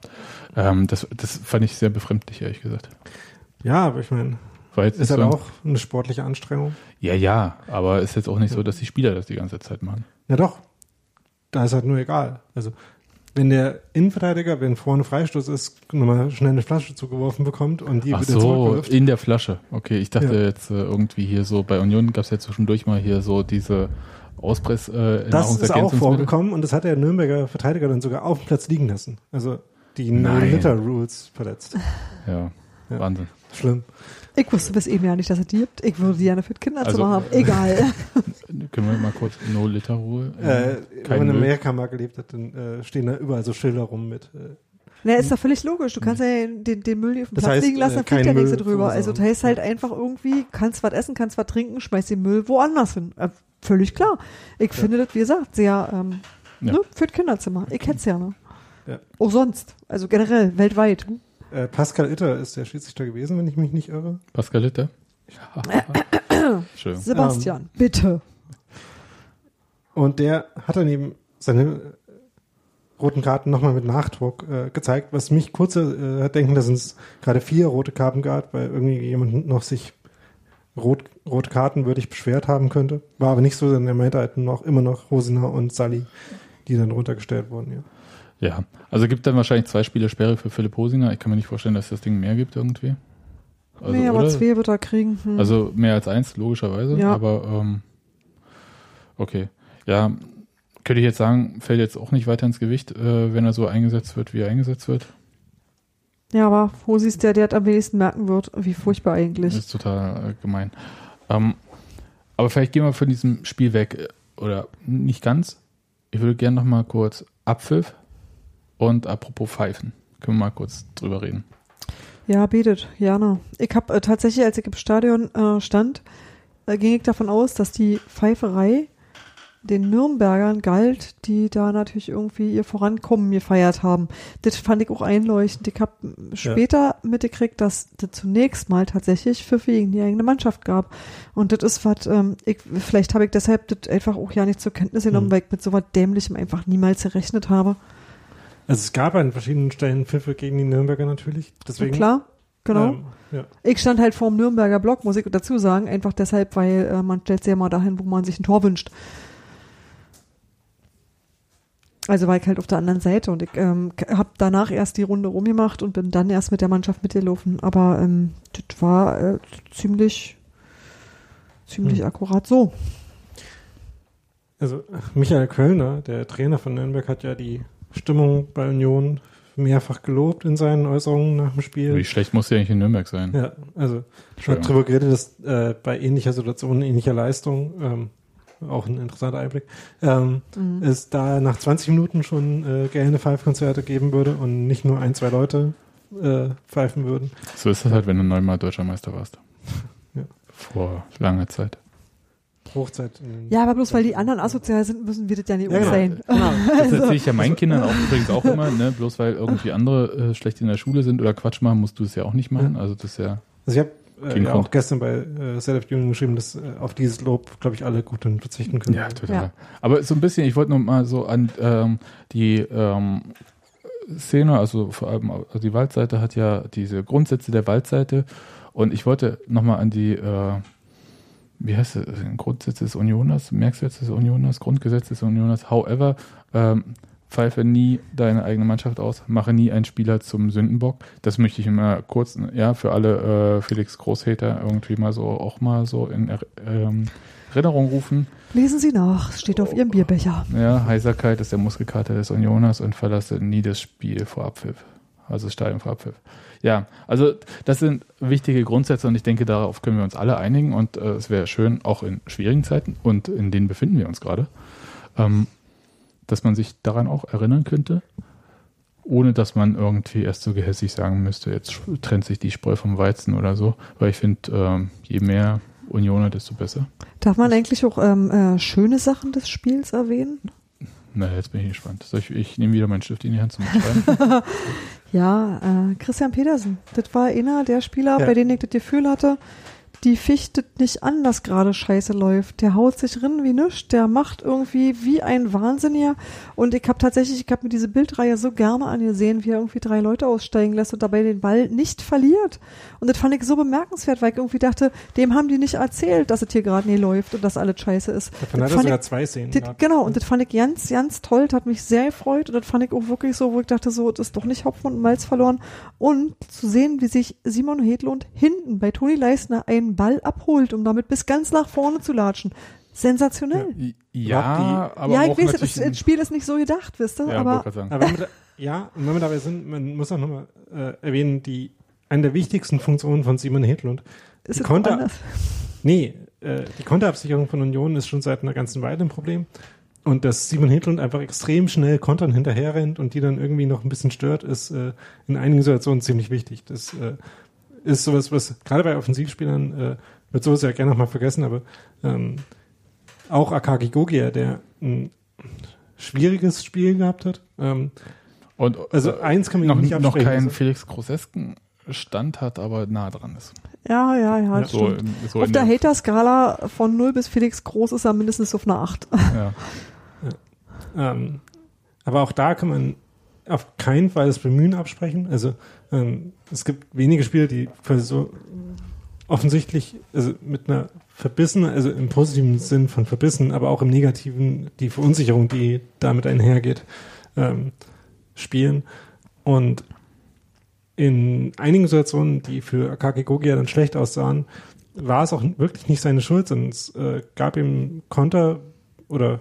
ähm, das, das fand ich sehr befremdlich, ehrlich gesagt. Ja, aber ich meine, ist halt auch eine sportliche Anstrengung. Ja, ja, aber ist jetzt auch nicht so, dass die Spieler das die ganze Zeit machen. Ja doch, da ist halt nur egal. Also wenn der Innenverteidiger, wenn vorne Freistoß ist, nochmal schnell eine Flasche zugeworfen bekommt und die Ach wieder so, zurückwirft. in der Flasche. Okay, ich dachte Ja. jetzt äh, irgendwie hier so, bei Union gab es ja zwischendurch mal hier so diese Auspress äh, Das ist auch vorgekommen und das hat der Nürnberger Verteidiger dann sogar auf dem Platz liegen lassen. Also die. No-Litter-Rules verletzt. Ja, Ja. Wahnsinn. Schlimm. Ich wusste bis eben ja nicht, dass es die gibt. Ich würde die gerne für Kinderzimmer Also- haben. Egal. Können wir mal kurz No-Liter-Ruhe? Äh, wenn kein man in. Amerika mal gelebt hat, dann äh, stehen da überall so Schilder rum mit. Äh, Na, ist doch völlig logisch. Du kannst ja den, den Müll nicht auf dem Das Platz heißt, liegen lassen, äh, dann fliegt der nächste drüber. Also das heißt halt einfach irgendwie, kannst was essen, kannst was trinken, schmeiß den Müll woanders hin. Äh, völlig klar. Ich finde das, wie gesagt, sehr ähm, Ja. ne, für das Kinderzimmer. Ich hätte es ja, ne? Ja. Auch sonst. Also generell, weltweit. Äh, Pascal Itter ist der Schiedsrichter gewesen, wenn ich mich nicht irre. Pascal Litter? Schön. Sebastian, Ähm. bitte. Und der hat dann eben seine roten Karten nochmal mit Nachdruck äh, gezeigt, was mich kurz äh, hat denken, dass es gerade vier rote Karten gab, weil irgendwie jemand noch sich rot, rote Karten würdig beschwert haben könnte. War aber nicht so, denn er meinte halt noch immer noch Hosina und Sally, die dann runtergestellt wurden. Ja. Ja, also gibt dann wahrscheinlich zwei Spiele Sperre für Philipp Hosinger. Ich kann mir nicht vorstellen, dass das Ding mehr gibt irgendwie. Also, nee, aber oder? zwei wird er kriegen. Hm. Also mehr als eins, logischerweise. Ja. Aber ähm, okay. Ja, könnte ich jetzt sagen, fällt jetzt auch nicht weiter ins Gewicht, äh, wenn er so eingesetzt wird, wie er eingesetzt wird. ja, aber Hosi ist der, der das am wenigsten merken wird. Wie furchtbar Das eigentlich. ist total äh, gemein. Ähm, aber vielleicht gehen wir von diesem Spiel weg. äh, Oder nicht ganz. Ich würde gerne noch mal kurz Abpfiff und apropos Pfeifen. Können wir mal kurz drüber reden. Ja, betet, gerne. Ich habe äh, tatsächlich, als ich im Stadion äh, stand, äh, ging ich davon aus, dass die Pfeiferei den Nürnbergern galt, die da natürlich irgendwie ihr Vorankommen gefeiert haben. Das fand ich auch einleuchtend. Ich habe später mitgekriegt, dass das zunächst mal tatsächlich Pfiffe gegen die eigene Mannschaft gab. Und das ist was, ähm, ich, vielleicht habe ich deshalb das einfach auch ja nicht zur Kenntnis genommen, Hm. weil ich mit so was Dämlichem einfach niemals gerechnet habe. Also es gab an verschiedenen Stellen Pfiffe gegen die Nürnberger natürlich. Deswegen, Klar, genau. Ähm, ja. Ich stand halt vorm Nürnberger Block, muss ich dazu sagen, einfach deshalb, weil äh, man stellt sich ja mal dahin, wo man sich ein Tor wünscht. Also war ich halt auf der anderen Seite und ich ähm, habe danach erst die Runde rumgemacht und bin dann erst mit der Mannschaft mitgelaufen. Aber ähm, das war äh, ziemlich, ziemlich Hm. akkurat so. Also Michael Kölner, der Trainer von Nürnberg, hat ja die Stimmung bei Union mehrfach gelobt in seinen Äußerungen nach dem Spiel. Wie schlecht muss sie eigentlich in Nürnberg sein? Ja, also schon Entschuldigung. darüber geredet, dass äh, bei ähnlicher Situation, ähnlicher Leistung, ähm, auch ein interessanter Einblick, ähm, Mhm. es da nach 20 Minuten schon äh, gerne Five-Konzerte geben würde und nicht nur ein, zwei Leute äh, pfeifen würden. So ist das halt, wenn du neunmal deutscher Meister warst. Ja. Vor langer Zeit. Hochzeit. in- Ja, aber bloß weil die anderen asozial sind, müssen wir das ja nicht Ja, genau. sein. Genau. Das erzähle ich ja meinen Kindern auch übrigens auch immer, ne? Bloß weil irgendwie andere äh, schlecht in der Schule sind oder Quatsch machen, musst du es ja auch nicht machen. Also das ist ja. Also ich habe äh, ja auch gestern bei äh, Set of Union geschrieben, dass äh, auf dieses Lob, glaube ich, alle gut dann verzichten können. Ja, total. Ja. Aber so ein bisschen, ich wollte noch mal so an ähm, die ähm, Szene, also vor allem also die Waldseite hat ja diese Grundsätze der Waldseite und ich wollte noch mal an die äh, wie heißt es, Grundsätze des Unioners, Merksätze des Unioners, Grundgesetz des Unioners, however, ähm, pfeife nie deine eigene Mannschaft aus, mache nie einen Spieler zum Sündenbock. Das möchte ich immer kurz, ja, für alle äh, Felix Großhater irgendwie mal so, auch mal so in ähm, Erinnerung rufen. Lesen Sie nach, steht auf Ihrem Bierbecher. Ja, Heiserkeit ist der Muskelkater des Unioners und verlasse nie das Spiel vor Abpfiff. Also das Stadion vor Abpfiff. Ja, also das sind wichtige Grundsätze und ich denke, darauf können wir uns alle einigen und äh, es wäre schön, auch in schwierigen Zeiten und in denen befinden wir uns gerade, ähm, dass man sich daran auch erinnern könnte, ohne dass man irgendwie erst so gehässig sagen müsste, jetzt trennt sich die Spreu vom Weizen oder so, weil ich finde, ähm, je mehr Unioner, desto besser. Darf man eigentlich auch ähm, äh, schöne Sachen des Spiels erwähnen? Na, jetzt bin ich gespannt. Soll ich, ich nehme wieder meinen Stift in die Hand zum Schreiben. Ja, äh, Christian Petersen. Das war einer der Spieler, Ja. bei denen ich das Gefühl hatte, die fichtet nicht an, dass gerade Scheiße läuft. Der haut sich rin wie nichts, der macht irgendwie wie ein Wahnsinniger. Und ich habe tatsächlich, ich habe mir diese Bildreihe so gerne angesehen, wie er irgendwie drei Leute aussteigen lässt und dabei den Ball nicht verliert. Und das fand ich so bemerkenswert, weil ich irgendwie dachte, dem haben die nicht erzählt, dass es hier gerade nie läuft und dass alles scheiße ist. Davon Das hat er fand sogar ich- zwei Szenen. das, genau, und das fand ich ganz, ganz toll, das hat mich sehr gefreut und das fand ich auch wirklich so, wo ich dachte, so, das ist doch nicht Hopfen und Malz verloren. Und zu sehen, wie sich Simon Hedlund hinten bei Toni Leisner einen Ball abholt, um damit bis ganz nach vorne zu latschen. Sensationell. Ja, aber ja, auch ich weiß, das, das Spiel ist nicht so gedacht, wisst ihr, ja, aber. Aber wenn wir da, ja, und wenn wir dabei sind, man muss auch nochmal äh, erwähnen, die eine der wichtigsten Funktionen von Simon Hedlund. ist die es konnte- anders. Nee, äh, die Konterabsicherung von Union ist schon seit einer ganzen Weile ein Problem. Und dass Simon Hedlund einfach extrem schnell Kontern hinterherrennt und die dann irgendwie noch ein bisschen stört, ist äh, in einigen Situationen ziemlich wichtig. Das äh, ist sowas, was gerade bei Offensivspielern äh, wird sowas ja gerne nochmal vergessen, aber ähm, auch Akagi Gogia, der ein schwieriges Spiel gehabt hat. Ähm, Und also äh, eins kann man noch, nicht noch absprechen. keinen Also- Felix Großesken Stand hat, aber nah dran ist. Ja, ja, ja, das So, in- so Auf der Hater-Skala von 0 bis Felix Groß ist er mindestens auf einer 8. ja. Ähm, aber auch da kann man auf keinen Fall das Bemühen absprechen. Also ähm, es gibt wenige Spieler, die so offensichtlich also mit einer verbissen, also im positiven Sinn von verbissen, aber auch im negativen die Verunsicherung, die damit einhergeht, ähm, spielen. Und in einigen Situationen, die für Akaki Gogia dann schlecht aussahen, war es auch wirklich nicht seine Schuld, sondern es äh, gab ihm Konter oder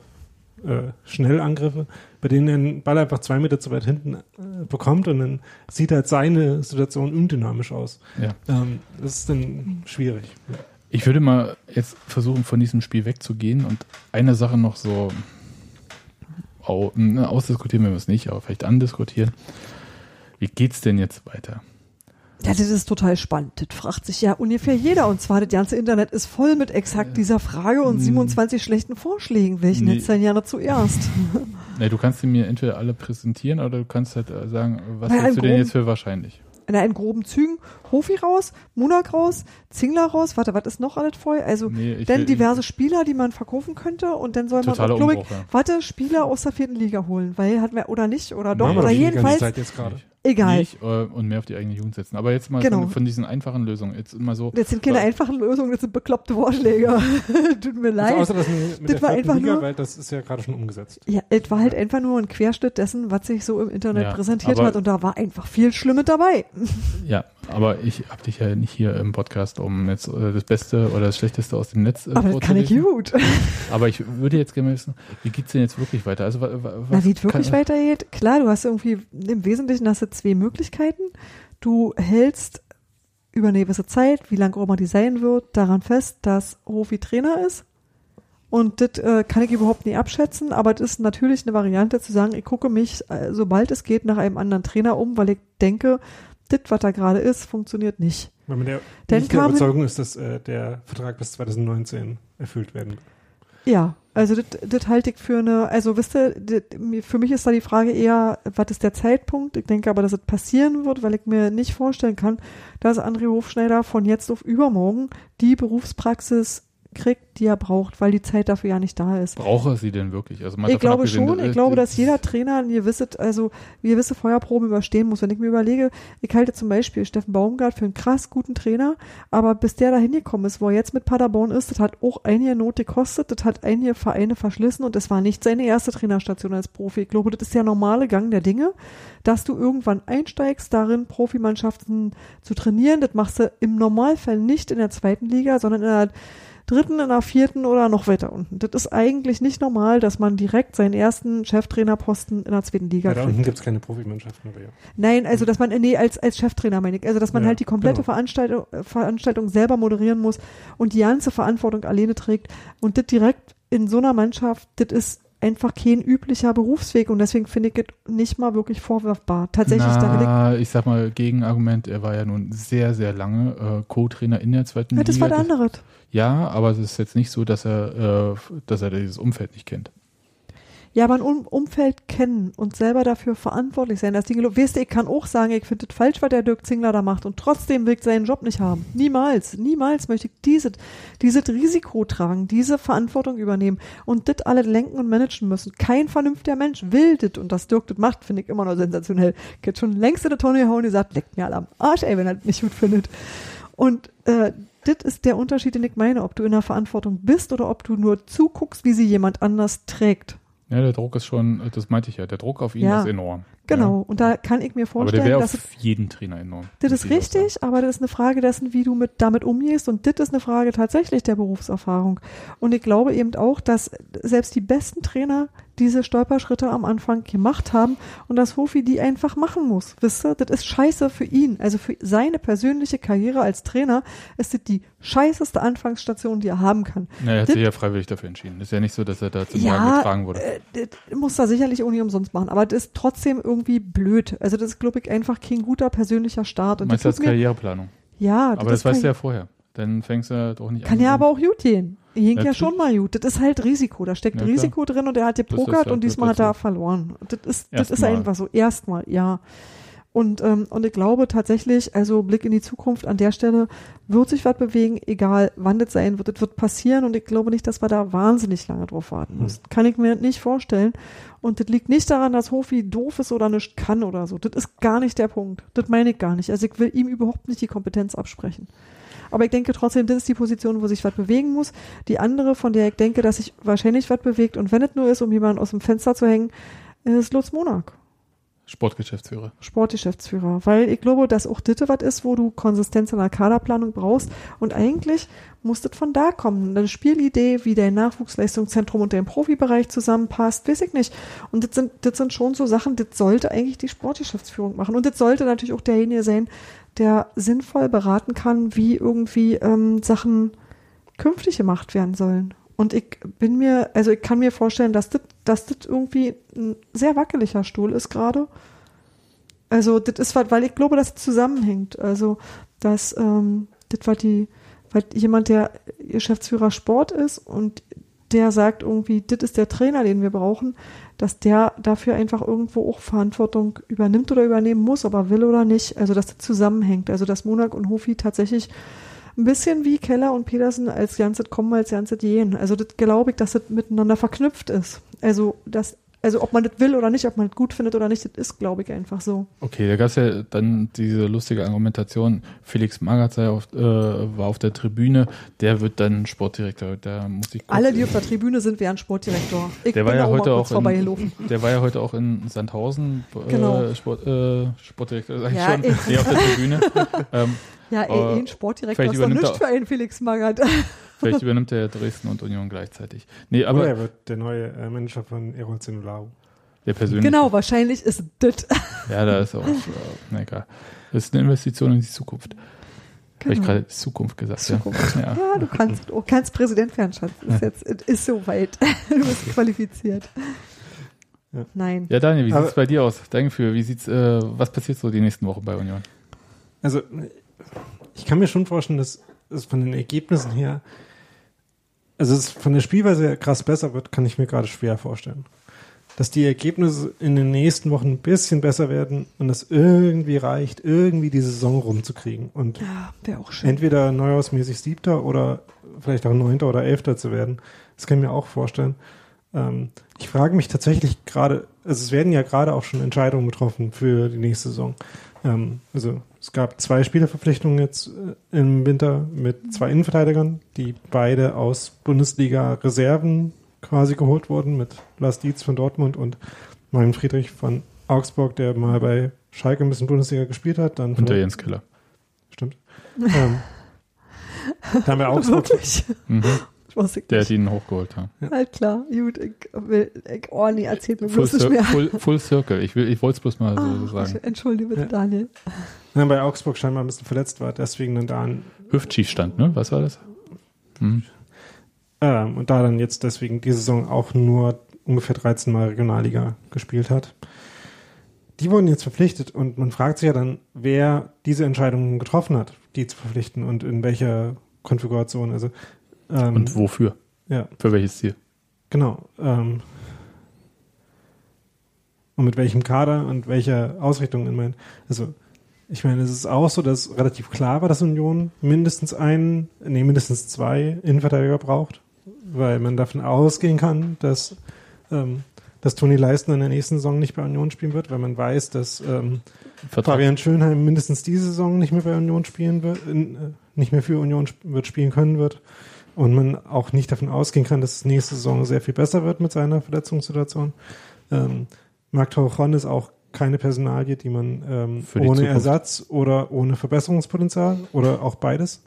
äh, Schnellangriffe, bei denen er den Ball einfach zwei Meter zu weit hinten äh, bekommt und dann sieht halt seine Situation undynamisch aus. Ja. Ähm, das ist dann schwierig. Ich würde mal jetzt versuchen, von diesem Spiel wegzugehen und eine Sache noch so ne, ausdiskutieren wir es nicht, aber vielleicht andiskutieren. Wie geht's denn jetzt weiter? Ja, das ist total spannend. Das fragt sich ja ungefähr jeder. Und zwar, das ganze Internet ist voll mit exakt dieser Frage und Hm. 27 schlechten Vorschlägen. Welchen Nee. hättest du denn gerne zuerst? Ne, du kannst sie mir entweder alle präsentieren oder du kannst halt äh, sagen, was Na, hältst du denn jetzt für wahrscheinlich? In, in groben Zügen. Hofi raus, Munak raus, Zingler raus. Warte, was ist noch alles voll? Also, Nee, dann will- diverse Spieler, die man verkaufen könnte. Und dann soll man glaube ich, ja. warte, Spieler aus der vierten Liga holen. Weil hatten wir, oder nicht, oder doch, wir oder jedenfalls, Zeit jetzt gerade. Egal. Nicht, äh, und mehr auf die eigene Jugend setzen. Aber jetzt mal Genau. von, von diesen einfachen Lösungen. Jetzt immer so. Das sind keine einfachen Lösungen, das sind bekloppte Vorschläge. Tut mir leid. Also außer das mit, mit Das der war einfach Liga, nur- weil das ist ja gerade schon umgesetzt. Ja, es war halt einfach nur ein Querschnitt dessen, was sich so im Internet Ja, präsentiert aber- hat und da war einfach viel Schlimmes dabei. Ja, aber ich hab dich ja nicht hier im Podcast, um jetzt äh, das Beste oder das Schlechteste aus dem Netz äh, Aber das kann ich gut. Aber ich würde jetzt gerne wissen, wie geht's denn jetzt wirklich weiter? Also, was Na, wie es wirklich weitergeht, klar, du hast irgendwie, im Wesentlichen hast du zwei Möglichkeiten. Du hältst über eine gewisse Zeit, wie lange auch immer die sein wird, daran fest, dass Hofi Trainer ist. Und das äh, kann ich überhaupt nicht abschätzen, aber das ist natürlich eine Variante zu sagen, ich gucke mich, äh, sobald es geht, nach einem anderen Trainer um, weil ich denke, das, was da gerade ist, funktioniert nicht. Weil man der, Dann nicht der Überzeugung ist, dass äh, der Vertrag bis 2019 erfüllt werden Ja, also das, halte ich für eine, also wisst ihr, das, für mich ist da die Frage eher, was ist der Zeitpunkt? Ich denke aber, dass es passieren wird, weil ich mir nicht vorstellen kann, dass André Hofschneider von jetzt auf übermorgen die Berufspraxis kriegt, die er braucht, weil die Zeit dafür ja nicht da ist. Brauche sie denn wirklich? Also Ich glaube schon, ich glaube, dass das- jeder Trainer eine gewisse, also eine gewisse Feuerprobe überstehen muss. Wenn ich mir überlege, ich halte zum Beispiel Steffen Baumgart für einen krass guten Trainer, aber bis der da hingekommen ist, wo er jetzt mit Paderborn ist, das hat auch einige Not gekostet, das hat einige Vereine verschlissen und das war nicht seine erste Trainerstation als Profi. Ich glaube, das ist der normale Gang der Dinge, dass du irgendwann einsteigst, darin Profimannschaften zu trainieren. Das machst du im Normalfall nicht in der zweiten Liga, sondern in der dritten, in der vierten oder noch weiter unten. Das ist eigentlich nicht normal, dass man direkt seinen ersten Cheftrainerposten in der zweiten Liga Ja, da unten gibt's keine Profimannschaften, ja. Nein, also dass man, nee, als, als Cheftrainer meine ich, also dass man Ja, halt die komplette genau. Veranstaltung, äh, Veranstaltung selber moderieren muss und die ganze Verantwortung alleine trägt und das direkt in so einer Mannschaft, das ist einfach kein üblicher Berufsweg und deswegen finde ich es nicht mal wirklich vorwerfbar. Tatsächlich, da will ich, Na, ich sag mal, Gegenargument, er war ja nun sehr, sehr lange äh, Co-Trainer in der zweiten ja, das Liga. war der andere. Ja, aber es ist jetzt nicht so, dass er, äh, dass er dieses Umfeld nicht kennt. Ja, aber ein um Umfeld kennen und selber dafür verantwortlich sein, dass Dinge, weißt du, ich kann auch sagen, ich finde es falsch, was der Dirk Zingler da macht und trotzdem will ich seinen Job nicht haben. Niemals, niemals möchte ich dieses, dieses Risiko tragen, diese Verantwortung übernehmen und das alle lenken und managen müssen. Kein vernünftiger Mensch will das und dass Dirk das macht, finde ich immer noch sensationell. Ich hätte schon längst in der Tonne gehauen und gesagt, leckt mir alle am Arsch, ey, wenn er das nicht gut findet. Und äh, das ist der Unterschied, den ich meine, ob du in der Verantwortung bist oder ob du nur zuguckst, wie sie jemand anders trägt. Ja, der Druck ist schon, das meinte ich ja, der Druck auf ihn Ja, ist enorm. Genau, und da kann ich mir Ja. Aber der vorstellen, dass auf es, jeden Trainer enorm. das ist richtig, aber das ist eine Frage dessen, wie du mit, damit umgehst und das ist eine Frage tatsächlich der Berufserfahrung. Und ich glaube eben auch, dass selbst die besten Trainer diese Stolperschritte am Anfang gemacht haben und dass Hofi die einfach machen muss. Wisst ihr, das ist scheiße für ihn. Also für seine persönliche Karriere als Trainer ist das die scheißeste Anfangsstation, die er haben kann. Na, er hat Das- sich ja freiwillig dafür entschieden. Ist ja nicht so, dass er da zum Ja, Wagen getragen wurde. Äh, das muss er sicherlich auch nicht umsonst machen, aber das ist trotzdem irgendwie blöd. Also das ist, glaube ich, einfach kein guter persönlicher Start. Und Meinst du das als Karriereplanung? ja, Aber das kann, weißt du ja vorher. Dann fängst du doch nicht Kann an. ja aber auch gut gehen. Ging ja schon mal gut. Das ist halt Risiko. Da steckt Ja, klar. Risiko drin und er hat gepokert und diesmal hat er verloren. Das ist, das ist einfach so. Erstmal, ja. Und, ähm, und ich glaube tatsächlich, also Blick in die Zukunft an der Stelle wird sich was bewegen, egal wann das sein wird. Das wird passieren und ich glaube nicht, dass wir da wahnsinnig lange drauf warten Hm. müssen. Kann ich mir nicht vorstellen. Und das liegt nicht daran, dass Hofi doof ist oder nicht kann oder so. Das ist gar nicht der Punkt. Das meine ich gar nicht. Also ich will ihm überhaupt nicht die Kompetenz absprechen. Aber ich denke trotzdem, das ist die Position, wo sich was bewegen muss. Die andere, von der ich denke, dass sich wahrscheinlich was bewegt und wenn es nur ist, um jemanden aus dem Fenster zu hängen, ist Lutz Monak. Sportgeschäftsführer. Sportgeschäftsführer, weil ich glaube, dass auch das was ist, wo du Konsistenz in der Kaderplanung brauchst und eigentlich muss das von da kommen. Eine Spielidee, wie dein Nachwuchsleistungszentrum und dein Profibereich zusammenpasst, weiß ich nicht. Und das sind, das sind schon so Sachen, das sollte eigentlich die Sportgeschäftsführung machen und das sollte natürlich auch derjenige sein, der sinnvoll beraten kann, wie irgendwie ähm, Sachen künftig gemacht werden sollen. Und ich bin mir, also ich kann mir vorstellen, dass das, irgendwie ein sehr wackeliger Stuhl ist gerade. Also das ist was, weil ich glaube, dass es zusammenhängt. Also dass ähm, das war die, weil jemand, der Geschäftsführer Sport ist und der sagt irgendwie, das ist der Trainer, den wir brauchen, dass der dafür einfach irgendwo auch Verantwortung übernimmt oder übernehmen muss, ob er will oder nicht. Also dass das zusammenhängt. Also dass Monak und Hofi tatsächlich ein bisschen wie Keller und Petersen als Ganzes kommen, als Ganzes gehen. Also das glaube ich, dass das miteinander verknüpft ist. Also das, also ob man das will oder nicht, ob man das gut findet oder nicht, das ist, glaube ich, einfach so. Okay, da gab es ja dann diese lustige Argumentation, Felix Magath sei auf, äh, war auf der Tribüne, der wird dann Sportdirektor. Da muss ich Alle, die auf der Tribüne sind, wären Sportdirektor. Ich der war ja heute auch in, der war ja heute auch in Sandhausen äh, Genau. Sport, äh, Sportdirektor sag ich Ja, schon ich- nee, auf der Tribüne ähm, Ja, ey, Aber ein Sportdirektor ist doch er- für einen Felix Magath. Vielleicht übernimmt er Dresden und Union gleichzeitig nee Aber aber er wird der neue äh, Manager von Erol Zenulau. der persönliche genau, wahrscheinlich ist das. ja da ist auch äh, na egal das ist eine Investition in die Zukunft habe ich Genau. gerade Zukunft gesagt Zukunft. ja, ja. Ja, du kannst, du kannst Präsident werden, Schatz. Ist jetzt, es ist soweit. Du bist qualifiziert. Ja. Nein. Ja, Daniel, wie Aber- sieht's bei dir aus? Dein Gefühl, wie sieht's, äh, was passiert so die nächsten Wochen bei Union? Also, ich kann mir schon vorstellen, dass es von den Ergebnissen her also es von der Spielweise krass besser wird, kann ich mir gerade schwer vorstellen. Dass die Ergebnisse in den nächsten Wochen ein bisschen besser werden und es irgendwie reicht, irgendwie die Saison rumzukriegen und Ja, wäre auch schön. entweder neujahrsmäßig Siebter oder vielleicht auch Neunter oder Elfter zu werden. Das kann ich mir auch vorstellen. Ähm, ich frage mich tatsächlich gerade, also es werden ja gerade auch schon Entscheidungen getroffen für die nächste Saison. Ähm, also es gab zwei Spielerverpflichtungen jetzt äh, im Winter mit zwei Innenverteidigern, die beide aus Bundesliga-Reserven quasi geholt wurden, mit Lars Dietz von Dortmund und Marvin Friedrich von Augsburg, der mal bei Schalke ein bisschen Bundesliga gespielt hat. Dann Und der Jens Keller. Stimmt. ähm, dann bei Augsburg. Wirklich? Mhm. Ich weiß nicht. Der hat ihn hochgeholt. Ja. Halt klar, gut, ich will, ich, oh nee, erzählt mir Full, bloß nicht mehr. full, full Circle. Ich, will- ich wollte es bloß mal so Ah, sagen. Entschuldige bitte, Ja. Daniel. Dann bei Augsburg scheinbar ein bisschen verletzt war, deswegen dann da ein, Hüftschiefstand, ne? Was war das? Mhm. ähm, und da dann jetzt deswegen die Saison auch nur ungefähr 13 Mal Regionalliga gespielt hat. Die wurden jetzt verpflichtet und man fragt sich ja dann, wer diese Entscheidungen getroffen hat, die zu verpflichten und in welcher Konfiguration. Also ähm, Und wofür? ja, Für welches Ziel? genau. Ähm, und mit welchem Kader und welcher Ausrichtung in mein, also ich meine, es ist auch so, dass relativ klar war, dass Union mindestens einen, nee, mindestens zwei Innenverteidiger braucht, weil man davon ausgehen kann, dass, ähm, dass Toni Leistner in der nächsten Saison nicht bei Union spielen wird, weil man weiß, dass ähm, Vertrag. Fabian Schönheim mindestens diese Saison nicht mehr bei Union spielen wird, in, äh, nicht mehr für Union sp wird spielen können wird. Und man auch nicht davon ausgehen kann, dass es nächste Saison sehr viel besser wird mit seiner Verletzungssituation. Ähm, Marc Tauchon ist auch keine Personalie, die man ähm, die ohne Zukunft. Ersatz oder ohne Verbesserungspotenzial oder auch beides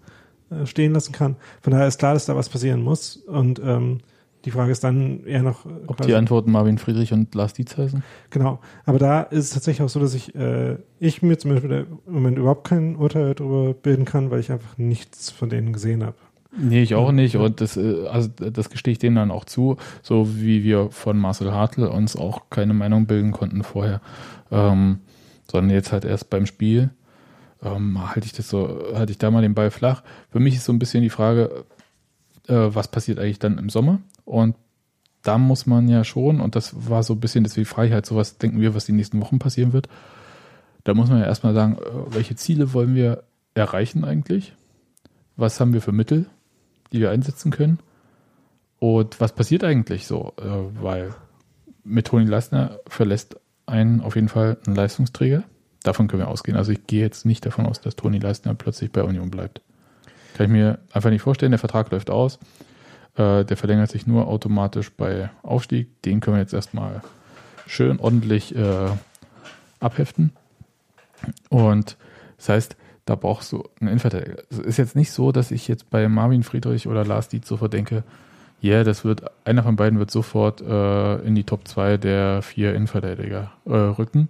äh, stehen lassen kann. Von daher ist klar, dass da was passieren muss. Und ähm, die Frage ist dann eher noch, äh, Ob quasi- die Antworten Marvin Friedrich und Lars Dietz heißen? Genau, aber da ist es tatsächlich auch so, dass ich, äh, ich mir zum Beispiel im Moment überhaupt kein Urteil darüber bilden kann, weil ich einfach nichts von denen gesehen habe. Nee, ich auch nicht. Und das, äh, also das gestehe ich denen dann auch zu, so wie wir von Marcel Hartl uns auch keine Meinung bilden konnten vorher. Ähm, sondern jetzt halt erst beim Spiel. Ähm, halte ich das so, halte ich da mal den Ball flach. Für mich ist so ein bisschen die Frage, äh, was passiert eigentlich dann im Sommer? Und da muss man ja schon, und das war so ein bisschen das wie Freiheit, sowas denken wir, was die nächsten Wochen passieren wird. Da muss man ja erstmal sagen, äh, welche Ziele wollen wir erreichen eigentlich? Was haben wir für Mittel? Die wir einsetzen können. Und was passiert eigentlich so? Äh, weil mit Toni Leistner verlässt einen auf jeden Fall ein Leistungsträger. Davon können wir ausgehen. Also ich gehe jetzt nicht davon aus, dass Toni Leistner plötzlich bei Union bleibt. Kann ich mir einfach nicht vorstellen. Der Vertrag läuft aus. Äh, der verlängert sich nur automatisch bei Aufstieg. Den können wir jetzt erstmal schön ordentlich äh, abheften. Und das heißt, da brauchst du einen Innenverteidiger. Es ist jetzt nicht so, dass ich jetzt bei Marvin Friedrich oder Lars Dietz sofort denke, ja, yeah, das wird, einer von beiden wird sofort äh, in die Top 2 der vier Innenverteidiger äh, rücken.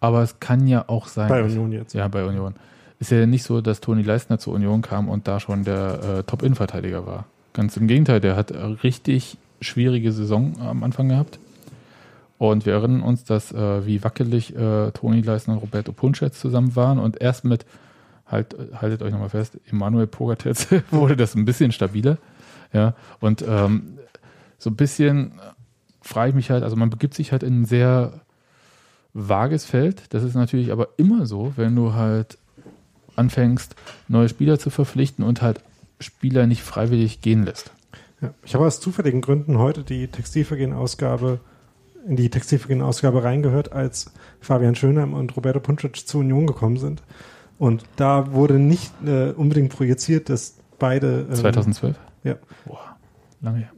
Aber es kann ja auch sein. Bei Union jetzt. Ja, bei Union. Ist ja nicht so, dass Toni Leistner zur Union kam und da schon der äh, Top-Innenverteidiger war. Ganz im Gegenteil, der hat eine richtig schwierige Saison am Anfang gehabt. Und wir erinnern uns, dass äh, wie wackelig äh, Toni Leistner und Roberto Punschetz zusammen waren und erst mit, halt, haltet euch nochmal fest, Emanuel Pogatetz wurde das ein bisschen stabiler. Ja, und ähm, so ein bisschen frage ich mich halt, also man begibt sich halt in ein sehr vages Feld. Das ist natürlich aber immer so, wenn du halt anfängst, neue Spieler zu verpflichten und halt Spieler nicht freiwillig gehen lässt. Ja. Ich habe aus zufälligen Gründen heute die Textilvergehen-Ausgabe in die Textilvergehen-Ausgabe reingehört, als Fabian Schönheim und Roberto Puncic zur Union gekommen sind. Und da wurde nicht äh, unbedingt projiziert, dass beide, ähm, 2012? ja. Boah, lange her.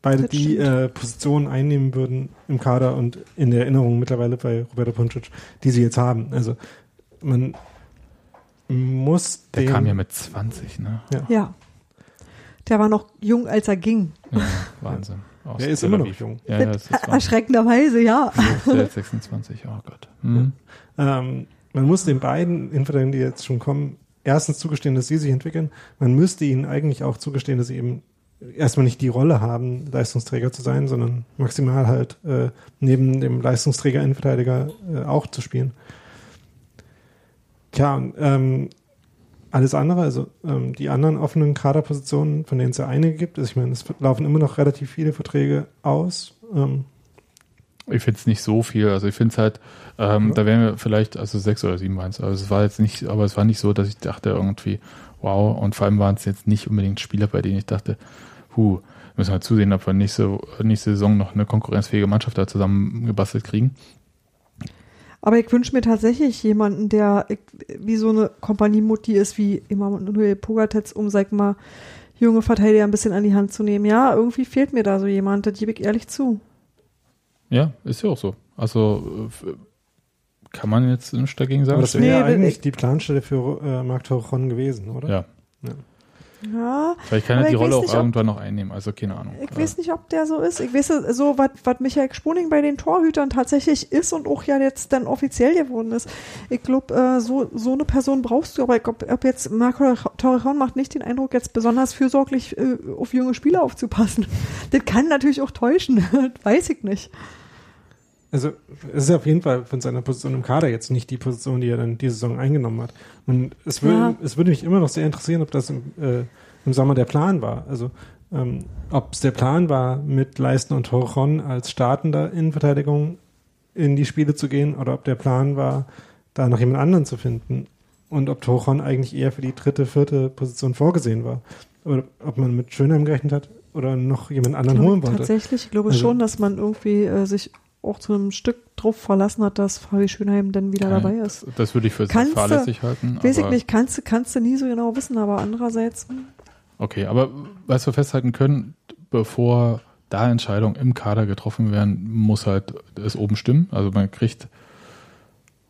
beide Das die äh, Positionen einnehmen würden im Kader und in der Erinnerung mittlerweile bei Roberto Puncic, die sie jetzt haben. Also man muss Der den, kam ja mit 20, ne? Ja. Der war noch jung, als er ging. Ja, Wahnsinn. Aus der ist Tel immer noch Aviv. jung. Ja, ja. Erschreckenderweise, ja. Der ist 26, oh Gott. Hm. Ähm, man muss den beiden Innenverteidigern, die jetzt schon kommen, erstens zugestehen, dass sie sich entwickeln. Man müsste ihnen eigentlich auch zugestehen, dass sie eben erstmal nicht die Rolle haben, Leistungsträger zu sein, sondern maximal halt äh, neben dem Leistungsträger Innenverteidiger äh, auch zu spielen. Tja, und, ähm, alles andere, also ähm, die anderen offenen Kaderpositionen, von denen es ja einige gibt, also ich meine, es laufen immer noch relativ viele Verträge aus. Ähm, Ich finde es nicht so viel. Also ich finde es halt, ähm, Ja. da wären wir vielleicht, also sechs oder sieben waren es. Also es war jetzt nicht, aber es war nicht so, dass ich dachte irgendwie, wow. Und vor allem waren es jetzt nicht unbedingt Spieler, bei denen ich dachte, huh, müssen wir zusehen, ob wir nächste, nächste Saison noch eine konkurrenzfähige Mannschaft da zusammengebastelt kriegen. Aber ich wünsche mir tatsächlich jemanden, der wie so eine Kompaniemutti ist, wie Emanuel Pogatetz, um, sag mal, junge Verteidiger ein bisschen an die Hand zu nehmen. Ja, irgendwie fehlt mir da so jemand, das gebe ich ehrlich zu. Ja, ist ja auch so. Also kann man jetzt nicht dagegen sagen. aber das Nee, wäre ja wenn eigentlich ich- die Planstelle für äh, Marc Torron gewesen, oder? ja, Ja, vielleicht kann er die ich weiß Rolle auch nicht, ob- irgendwann noch einnehmen. Also keine Ahnung. ich weiß nicht, ob der so ist. Ich weiß so, was Michael Sponing bei den Torhütern tatsächlich ist und auch ja jetzt dann offiziell geworden ist. Ich glaube, äh, so, so eine Person brauchst du, aber ich glaub, ob jetzt Marco Torrejon macht nicht den Eindruck, jetzt besonders fürsorglich äh, auf junge Spieler aufzupassen. Das kann natürlich auch täuschen, weiß ich nicht. Also es ist auf jeden Fall von seiner Position im Kader jetzt nicht die Position, die er dann diese Saison eingenommen hat. Und es würde, Ja. es würde mich immer noch sehr interessieren, ob das im, äh, im Sommer der Plan war. Also ähm, ob es der Plan war, mit Leisten und Torron als startender Innenverteidigung in die Spiele zu gehen oder ob der Plan war, da noch jemand anderen zu finden. Und ob Torron eigentlich eher für die dritte, vierte Position vorgesehen war. Oder ob man mit Schönheim gerechnet hat oder noch jemand anderen holen wollte. Tatsächlich, ich glaube Also- schon, dass man irgendwie äh, sich auch zu einem Stück drauf verlassen hat, dass Fabi Schönheim dann wieder Kein- dabei ist. Das würde ich für sehr du- fahrlässig halten. Weiß ich nicht, kannst du, kannst du nie so genau wissen, aber andererseits, Okay, aber was wir festhalten können, bevor da Entscheidungen im Kader getroffen werden, muss halt es oben stimmen. Also man kriegt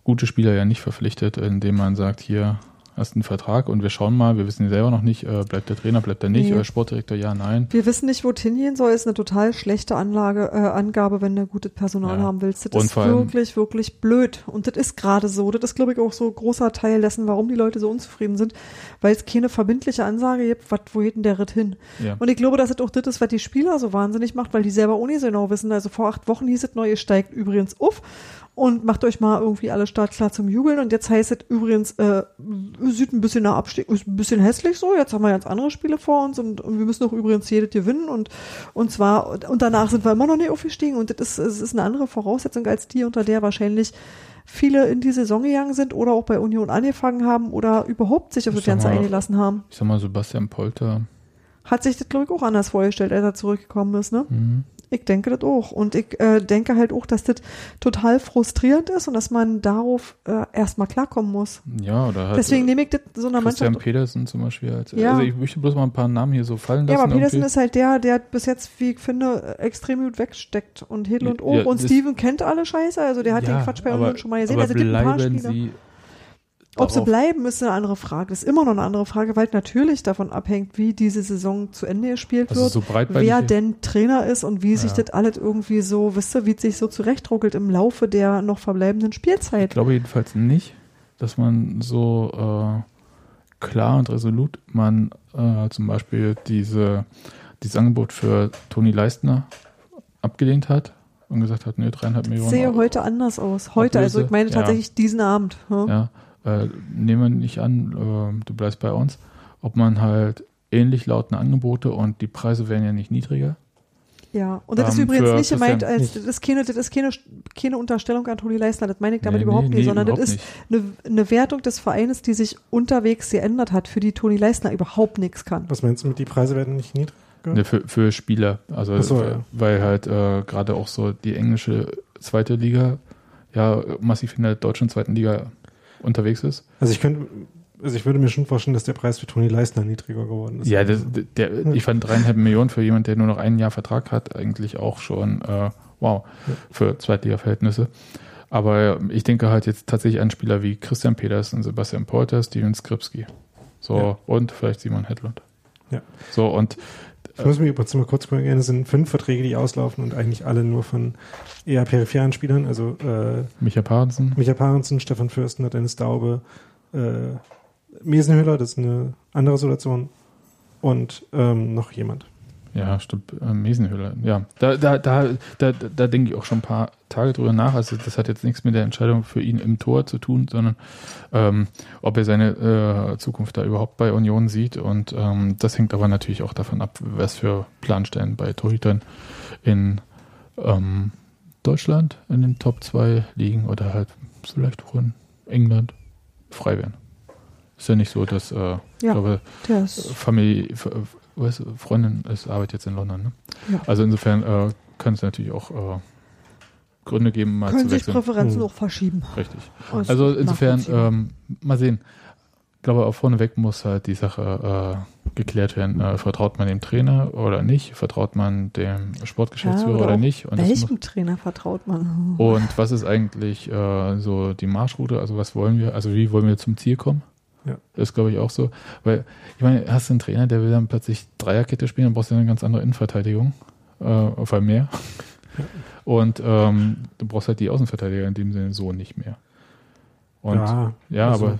gute Spieler ja nicht verpflichtet, indem man sagt, hier hast einen Vertrag und wir schauen mal, wir wissen ja selber noch nicht, äh, bleibt der Trainer, bleibt er nicht, Nee. äh, Sportdirektor, ja, nein. wir wissen nicht, wo es hingehen soll, ist eine total schlechte Anlage, äh, Angabe, wenn du gutes Personal Ja. haben willst. Das Und ist wirklich, wirklich blöd. Und das ist gerade so. Das ist, glaube ich, auch so ein großer Teil dessen, warum die Leute so unzufrieden sind, weil es keine verbindliche Ansage gibt, wat, wo geht denn der Ritt hin? Ja. Und ich glaube, dass es auch das ist, was die Spieler so wahnsinnig macht, weil die selber nicht so genau wissen. Also vor acht Wochen hieß es neu, ihr steigt übrigens auf und macht euch mal irgendwie alle startklar zum Jubeln. Und jetzt heißt es übrigens, äh, sieht ein bisschen nach Abstieg, ist ein bisschen hässlich so. Jetzt haben wir ganz andere Spiele vor uns und, und wir müssen auch übrigens jedes gewinnen und, und zwar, und danach sind wir immer noch nicht aufgestiegen und das ist, es ist eine andere Voraussetzung als die, unter der wahrscheinlich viele in die Saison gegangen sind oder auch bei Union angefangen haben oder überhaupt sich auf Ich das Ganze mal- eingelassen haben. Ich sag mal, Sebastian Polter, Hat sich das, glaube ich, auch anders vorgestellt, als er zurückgekommen ist, ne? mhm. Ich denke das auch. Und ich äh, denke halt auch, dass das total frustrierend ist und dass man darauf äh, erstmal klarkommen muss. ja, oder halt Deswegen äh, nehme ich das so einer Christian Mannschaft. Petersen zum Beispiel. Als, Ja. Also ich möchte bloß mal ein paar Namen hier so fallen Ja, lassen. aber Peterson irgendwie. ist halt der, der bis jetzt, wie ich finde, extrem gut wegsteckt. Und Hedlund Ja, auch. und das- Steven kennt alle Scheiße. Also der hat Ja, den Quatsch bei aber- Union schon mal gesehen. aber Also es gibt ein paar bleiben Spieler. Ob sie bleiben, ist eine andere Frage. Das ist immer noch eine andere Frage, weil natürlich davon abhängt, wie diese Saison zu Ende gespielt Also wird. so breitbeinig. wer denn Trainer ist und wie sich Ja. das alles irgendwie so, wisst ihr, wie es sich so zurechtruckelt im Laufe der noch verbleibenden Ich Spielzeit. glaube jedenfalls nicht, dass man so äh, klar und resolut man äh, zum Beispiel diese, dieses Angebot für Toni Leistner abgelehnt hat und gesagt hat, nee, dreieinhalb Ich Millionen. sehe Euro. heute anders aus. Heute, also ich meine Ja. tatsächlich diesen Abend. Ja. Ja, äh, nehmen wir nicht an, äh, du bleibst bei uns, ob man halt ähnlich lautende Angebote und die Preise werden ja nicht niedriger. Ja, und das ist Ähm, übrigens für nicht gemeint als, das ist keine, das ist keine, keine Unterstellung an Toni Leisner, das meine ich damit Nee, überhaupt nee, nicht, nee, sondern das überhaupt ist eine, eine Wertung des Vereines, die sich unterwegs geändert hat, für die Toni Leisner überhaupt nichts kann. Was meinst du mit, die Preise werden nicht niedriger? Ne, für, für Spieler. Also so, äh, ja. weil halt äh, gerade auch so die englische zweite Liga ja massiv in der deutschen zweiten Liga unterwegs ist. Also ich könnte, also ich würde mir schon vorstellen, dass der Preis für Toni Leistner niedriger geworden ist. Ja, das, der, ich fand dreieinhalb Millionen für jemanden, der nur noch ein Jahr Vertrag hat, eigentlich auch schon äh, wow für Zweitliga-Verhältnisse. Aber ich denke halt jetzt tatsächlich an Spieler wie Christian Petersen, Sebastian Polter, Steven Skripski. So, Ja. und vielleicht Simon Hedlund. Ja. So, und Ich muss mich übrigens mal kurz korrigieren, es sind fünf Verträge, die auslaufen und eigentlich alle nur von eher peripheren Spielern, also äh, Micha Parensen. Micha Parensen, Stefan Fürstner, Dennis Daube, äh, Mesenhöhler, das ist eine andere Situation und ähm, noch jemand. Ja, stimmt. Äh, Mesenhöhle. Ja, da, da, da, da, da denke ich auch schon ein paar Tage drüber nach. Also das hat jetzt nichts mit der Entscheidung für ihn im Tor zu tun, sondern ähm, ob er seine äh, Zukunft da überhaupt bei Union sieht. Und ähm, das hängt aber natürlich auch davon ab, was für Planstellen bei Torhütern in ähm, Deutschland in den Top 2 liegen oder halt vielleicht auch in England frei werden. Ist ja nicht so, dass äh, ich Ja, glaube, ist, Familie, was, Freundin ist, arbeitet jetzt in London. Ne? Ja. Also insofern äh, kann es natürlich auch äh, Gründe geben, mal können zu sich wechseln. Präferenzen Hm. auch verschieben. Richtig. Also insofern, ähm, mal sehen. Ich glaube, auch vorneweg muss halt die Sache äh, geklärt werden. Äh, vertraut man dem Trainer oder nicht? Vertraut man dem Sportgeschäftsführer Ja, oder oder, nicht? Und, das muss, Welchem Trainer vertraut man? und was ist eigentlich äh, so die Marschroute? Also was wollen wir? Also wie wollen wir zum Ziel kommen? Ja. Das ist, glaube ich, auch so. Weil, ich meine, hast du einen Trainer, der will dann plötzlich Dreierkette spielen, dann brauchst du eine ganz andere Innenverteidigung. Äh, auf einmal mehr. Und ähm, du brauchst halt die Außenverteidiger in dem Sinne so nicht mehr. Und ja, ja, also- aber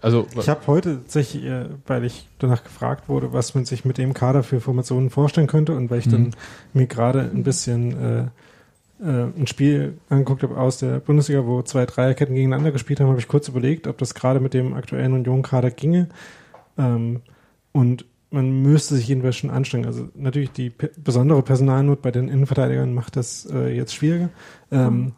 also Ich habe heute tatsächlich, äh, weil ich danach gefragt wurde, was man sich mit dem Kader für Formationen vorstellen könnte und weil ich Mhm. dann mir gerade ein bisschen äh, äh, ein Spiel angeguckt habe aus der Bundesliga, wo zwei Dreierketten gegeneinander gespielt haben, habe ich kurz überlegt, ob das gerade mit dem aktuellen Union-Kader ginge. Ähm, und man müsste sich jedenfalls schon anstrengen. Also natürlich die pe besondere Personalnot bei den Innenverteidigern macht das äh, jetzt schwieriger. Ähm,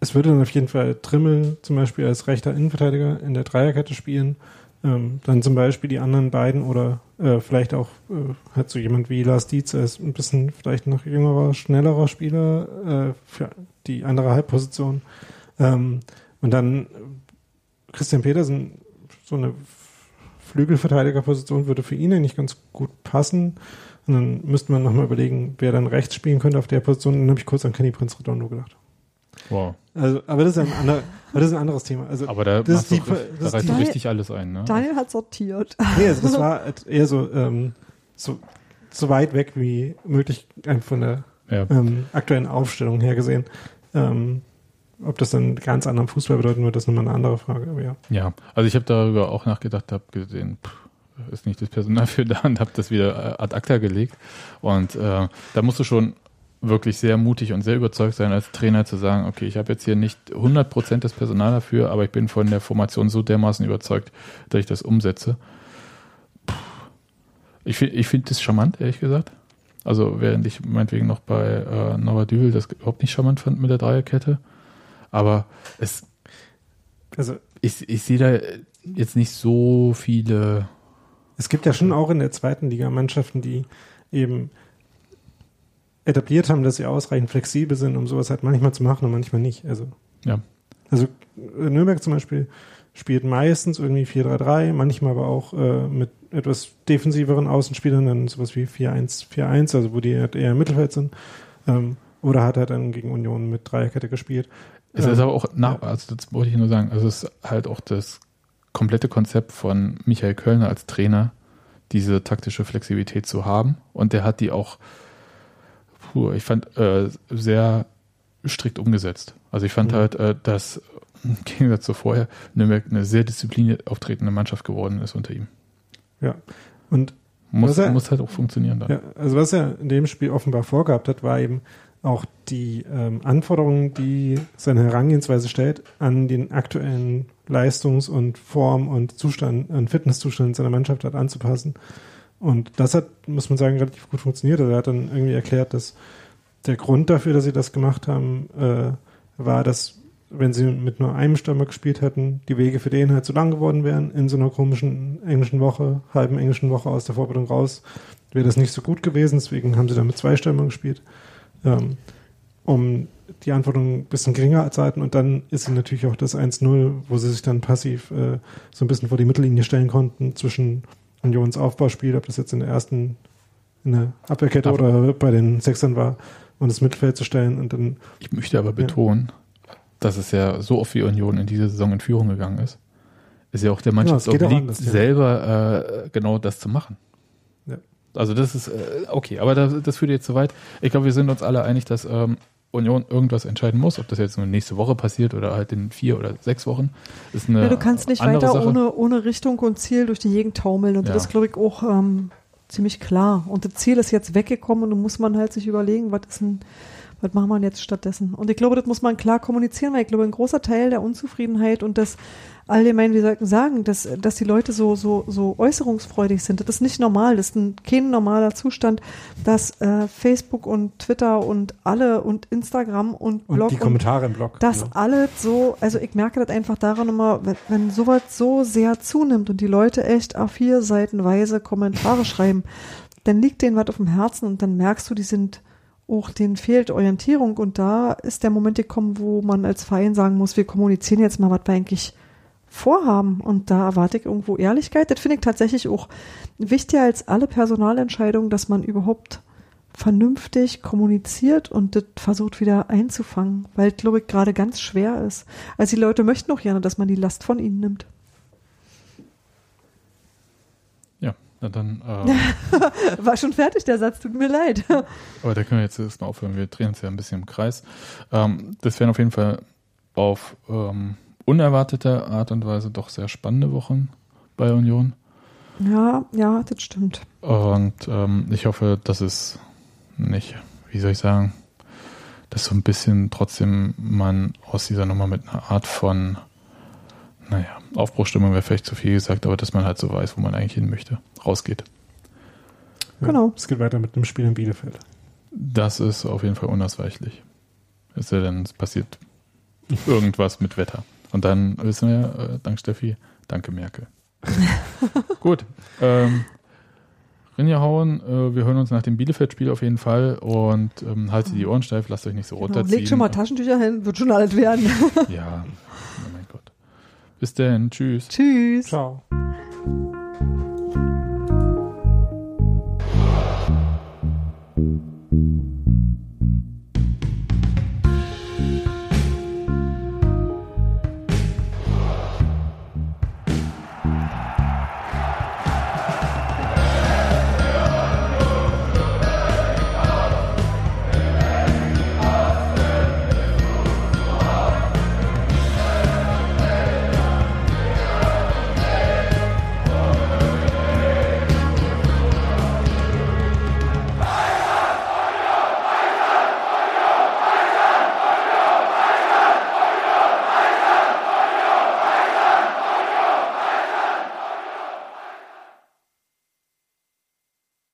es würde dann auf jeden Fall Trimmel zum Beispiel als rechter Innenverteidiger in der Dreierkette spielen. Ähm, dann zum Beispiel die anderen beiden oder äh, vielleicht auch äh, halt so jemand wie Lars Dietz als ein bisschen vielleicht noch jüngerer, schnellerer Spieler äh, für die andere Halbposition. Ähm, und dann Christian Petersen, so eine Flügelverteidigerposition würde für ihn eigentlich ganz gut passen. Und dann müsste man nochmal überlegen, wer dann rechts spielen könnte auf der Position. Und dann habe ich kurz an Kenny Prinz Redondo gedacht. wow. Also, aber das ist ein, ander, aber das ist ein anderes Thema. Also, Aber da, Das die- das da reißt die- du richtig alles ein. Ne? Daniel hat sortiert. nee, also das war eher so, ähm, so, so weit weg wie möglich einfach von der Ja. ähm, aktuellen Aufstellung her gesehen. Ähm, ob das dann ganz anderen Fußball bedeuten würde, ist nochmal eine andere Frage. Aber ja. Ja, also ich habe darüber auch nachgedacht, habe gesehen, pff, ist nicht das Personal für da und habe das wieder äh, ad acta gelegt. Und äh, da musst du schon wirklich sehr mutig und sehr überzeugt sein als Trainer zu sagen, okay, ich habe jetzt hier nicht 100% das Personal dafür, aber ich bin von der Formation so dermaßen überzeugt, dass ich das umsetze. Ich finde ich find das charmant, ehrlich gesagt. Also während ich meinetwegen noch bei äh, Norbert Düvel das überhaupt nicht charmant fand mit der Dreierkette. Aber es Also ich, ich sehe da jetzt nicht so viele. es gibt ja schon auch in der zweiten Liga Mannschaften, die eben etabliert haben, dass sie ausreichend flexibel sind, um sowas halt manchmal zu machen und manchmal nicht. Also Ja. Also äh, Nürnberg zum Beispiel spielt meistens irgendwie 4-3-3, manchmal aber auch äh, mit etwas defensiveren Außenspielern, dann sowas wie 4-1-4-1, also wo die halt eher im Mittelfeld sind. Ähm, oder hat er dann gegen Union mit Dreierkette gespielt. Es Ähm, ist aber auch nach, also das wollte ich nur sagen, also es ist halt auch das komplette Konzept von Michael Kölner als Trainer, diese taktische Flexibilität zu haben. Und der hat die auch, puh, ich fand, äh, sehr strikt umgesetzt. Also ich fand Mhm. halt, äh, dass im Gegensatz zu vorher Nürnberg eine sehr diszipliniert auftretende Mannschaft geworden ist unter ihm. Ja. Und Muss, er- muss halt auch funktionieren dann. Ja, also was er in dem Spiel offenbar vorgehabt hat, war eben auch die ähm, Anforderungen, die seine Herangehensweise stellt, an den aktuellen Leistungs- und Form- und Zustand, und Fitnesszustand seiner Mannschaft hat anzupassen. Und das hat, muss man sagen, relativ gut funktioniert. Also er hat dann irgendwie erklärt, dass der Grund dafür, dass sie das gemacht haben, äh, war, dass wenn sie mit nur einem Stürmer gespielt hätten, die Wege für den halt zu lang geworden wären in so einer komischen englischen Woche, halben englischen Woche aus der Vorbereitung raus, wäre das nicht so gut gewesen. Deswegen haben sie dann mit zwei Stürmern gespielt, ähm, um die Anforderungen ein bisschen geringer zu halten. Und dann ist sie natürlich auch das 1-0, wo sie sich dann passiv äh, so ein bisschen vor die Mittellinie stellen konnten zwischen Unions Aufbauspiel, ob das jetzt in der ersten in der Abwehrkette Aber- oder bei den Sechsern war, und das Mittelfeld zu stellen und dann Ich möchte aber betonen, dass es ja so oft wie Union in dieser Saison in Führung gegangen ist. Ist ja auch der Mannschaft Ja, obliegt, anders, ja. selber äh, genau das zu machen. Ja. Also das ist äh, okay, aber das, das führt jetzt zu weit. Ich glaube, wir sind uns alle einig, dass ähm, Union irgendwas entscheiden muss, ob das jetzt nur nächste Woche passiert oder halt in vier oder sechs Wochen. Ist eine Ja, du kannst nicht weiter Sache. ohne, ohne Richtung und Ziel durch die Gegend taumeln. Und Ja. das ist, glaube ich, auch ähm, ziemlich klar. Und das Ziel ist jetzt weggekommen und dann muss man halt sich überlegen, was ist denn, was machen wir jetzt stattdessen? Und ich glaube, das muss man klar kommunizieren, weil ich glaube, ein großer Teil der Unzufriedenheit und des allgemein, wie sollten sagen, dass, dass die Leute so, so, so äußerungsfreudig sind. Das ist nicht normal. Das ist ein, kein normaler Zustand, dass äh, Facebook und Twitter und alle und Instagram und Und Blog die Kommentare im Blog. das genau. alles so, also ich merke das einfach daran immer, wenn, wenn sowas so sehr zunimmt und die Leute echt A4 seitenweise Kommentare schreiben, dann liegt denen was auf dem Herzen und dann merkst du, die sind auch, denen fehlt Orientierung und da ist der Moment gekommen, wo man als Verein sagen muss, wir kommunizieren jetzt mal, was wir eigentlich vorhaben und da erwarte ich irgendwo Ehrlichkeit. Das finde ich tatsächlich auch wichtiger als alle Personalentscheidungen, dass man überhaupt vernünftig kommuniziert und das versucht wieder einzufangen, weil, glaube ich, gerade ganz schwer ist. Also die Leute möchten auch gerne, dass man die Last von ihnen nimmt. Ja, na dann, äh, War schon fertig, der Satz, tut mir leid. aber da können wir jetzt erstmal aufhören. Wir drehen uns ja ein bisschen im Kreis. Ähm, das wären auf jeden Fall auf ähm, unerwartete Art und Weise doch sehr spannende Wochen bei Union. Ja, ja, das stimmt. Und ähm, ich hoffe, dass es nicht, wie soll ich sagen, dass so ein bisschen trotzdem man aus dieser Nummer mit einer Art von, naja, Aufbruchstimmung wäre vielleicht zu viel gesagt, aber dass man halt so weiß, wo man eigentlich hin möchte, rausgeht. Ja, genau. Es geht weiter mit einem Spiel in Bielefeld. Das ist auf jeden Fall unausweichlich. Es sei denn, es passiert irgendwas mit Wetter. Und dann wissen wir, äh, dank Steffi, danke Merkel. Gut. Ähm, Rinja hauen, äh, wir hören uns nach dem Bielefeld-Spiel auf jeden Fall und ähm, haltet die Ohren steif, lasst euch nicht so Genau. runterziehen. Legt schon mal Taschentücher hin, wird schon alles werden. Ja, oh mein Gott. Bis dann, tschüss. Tschüss. Ciao.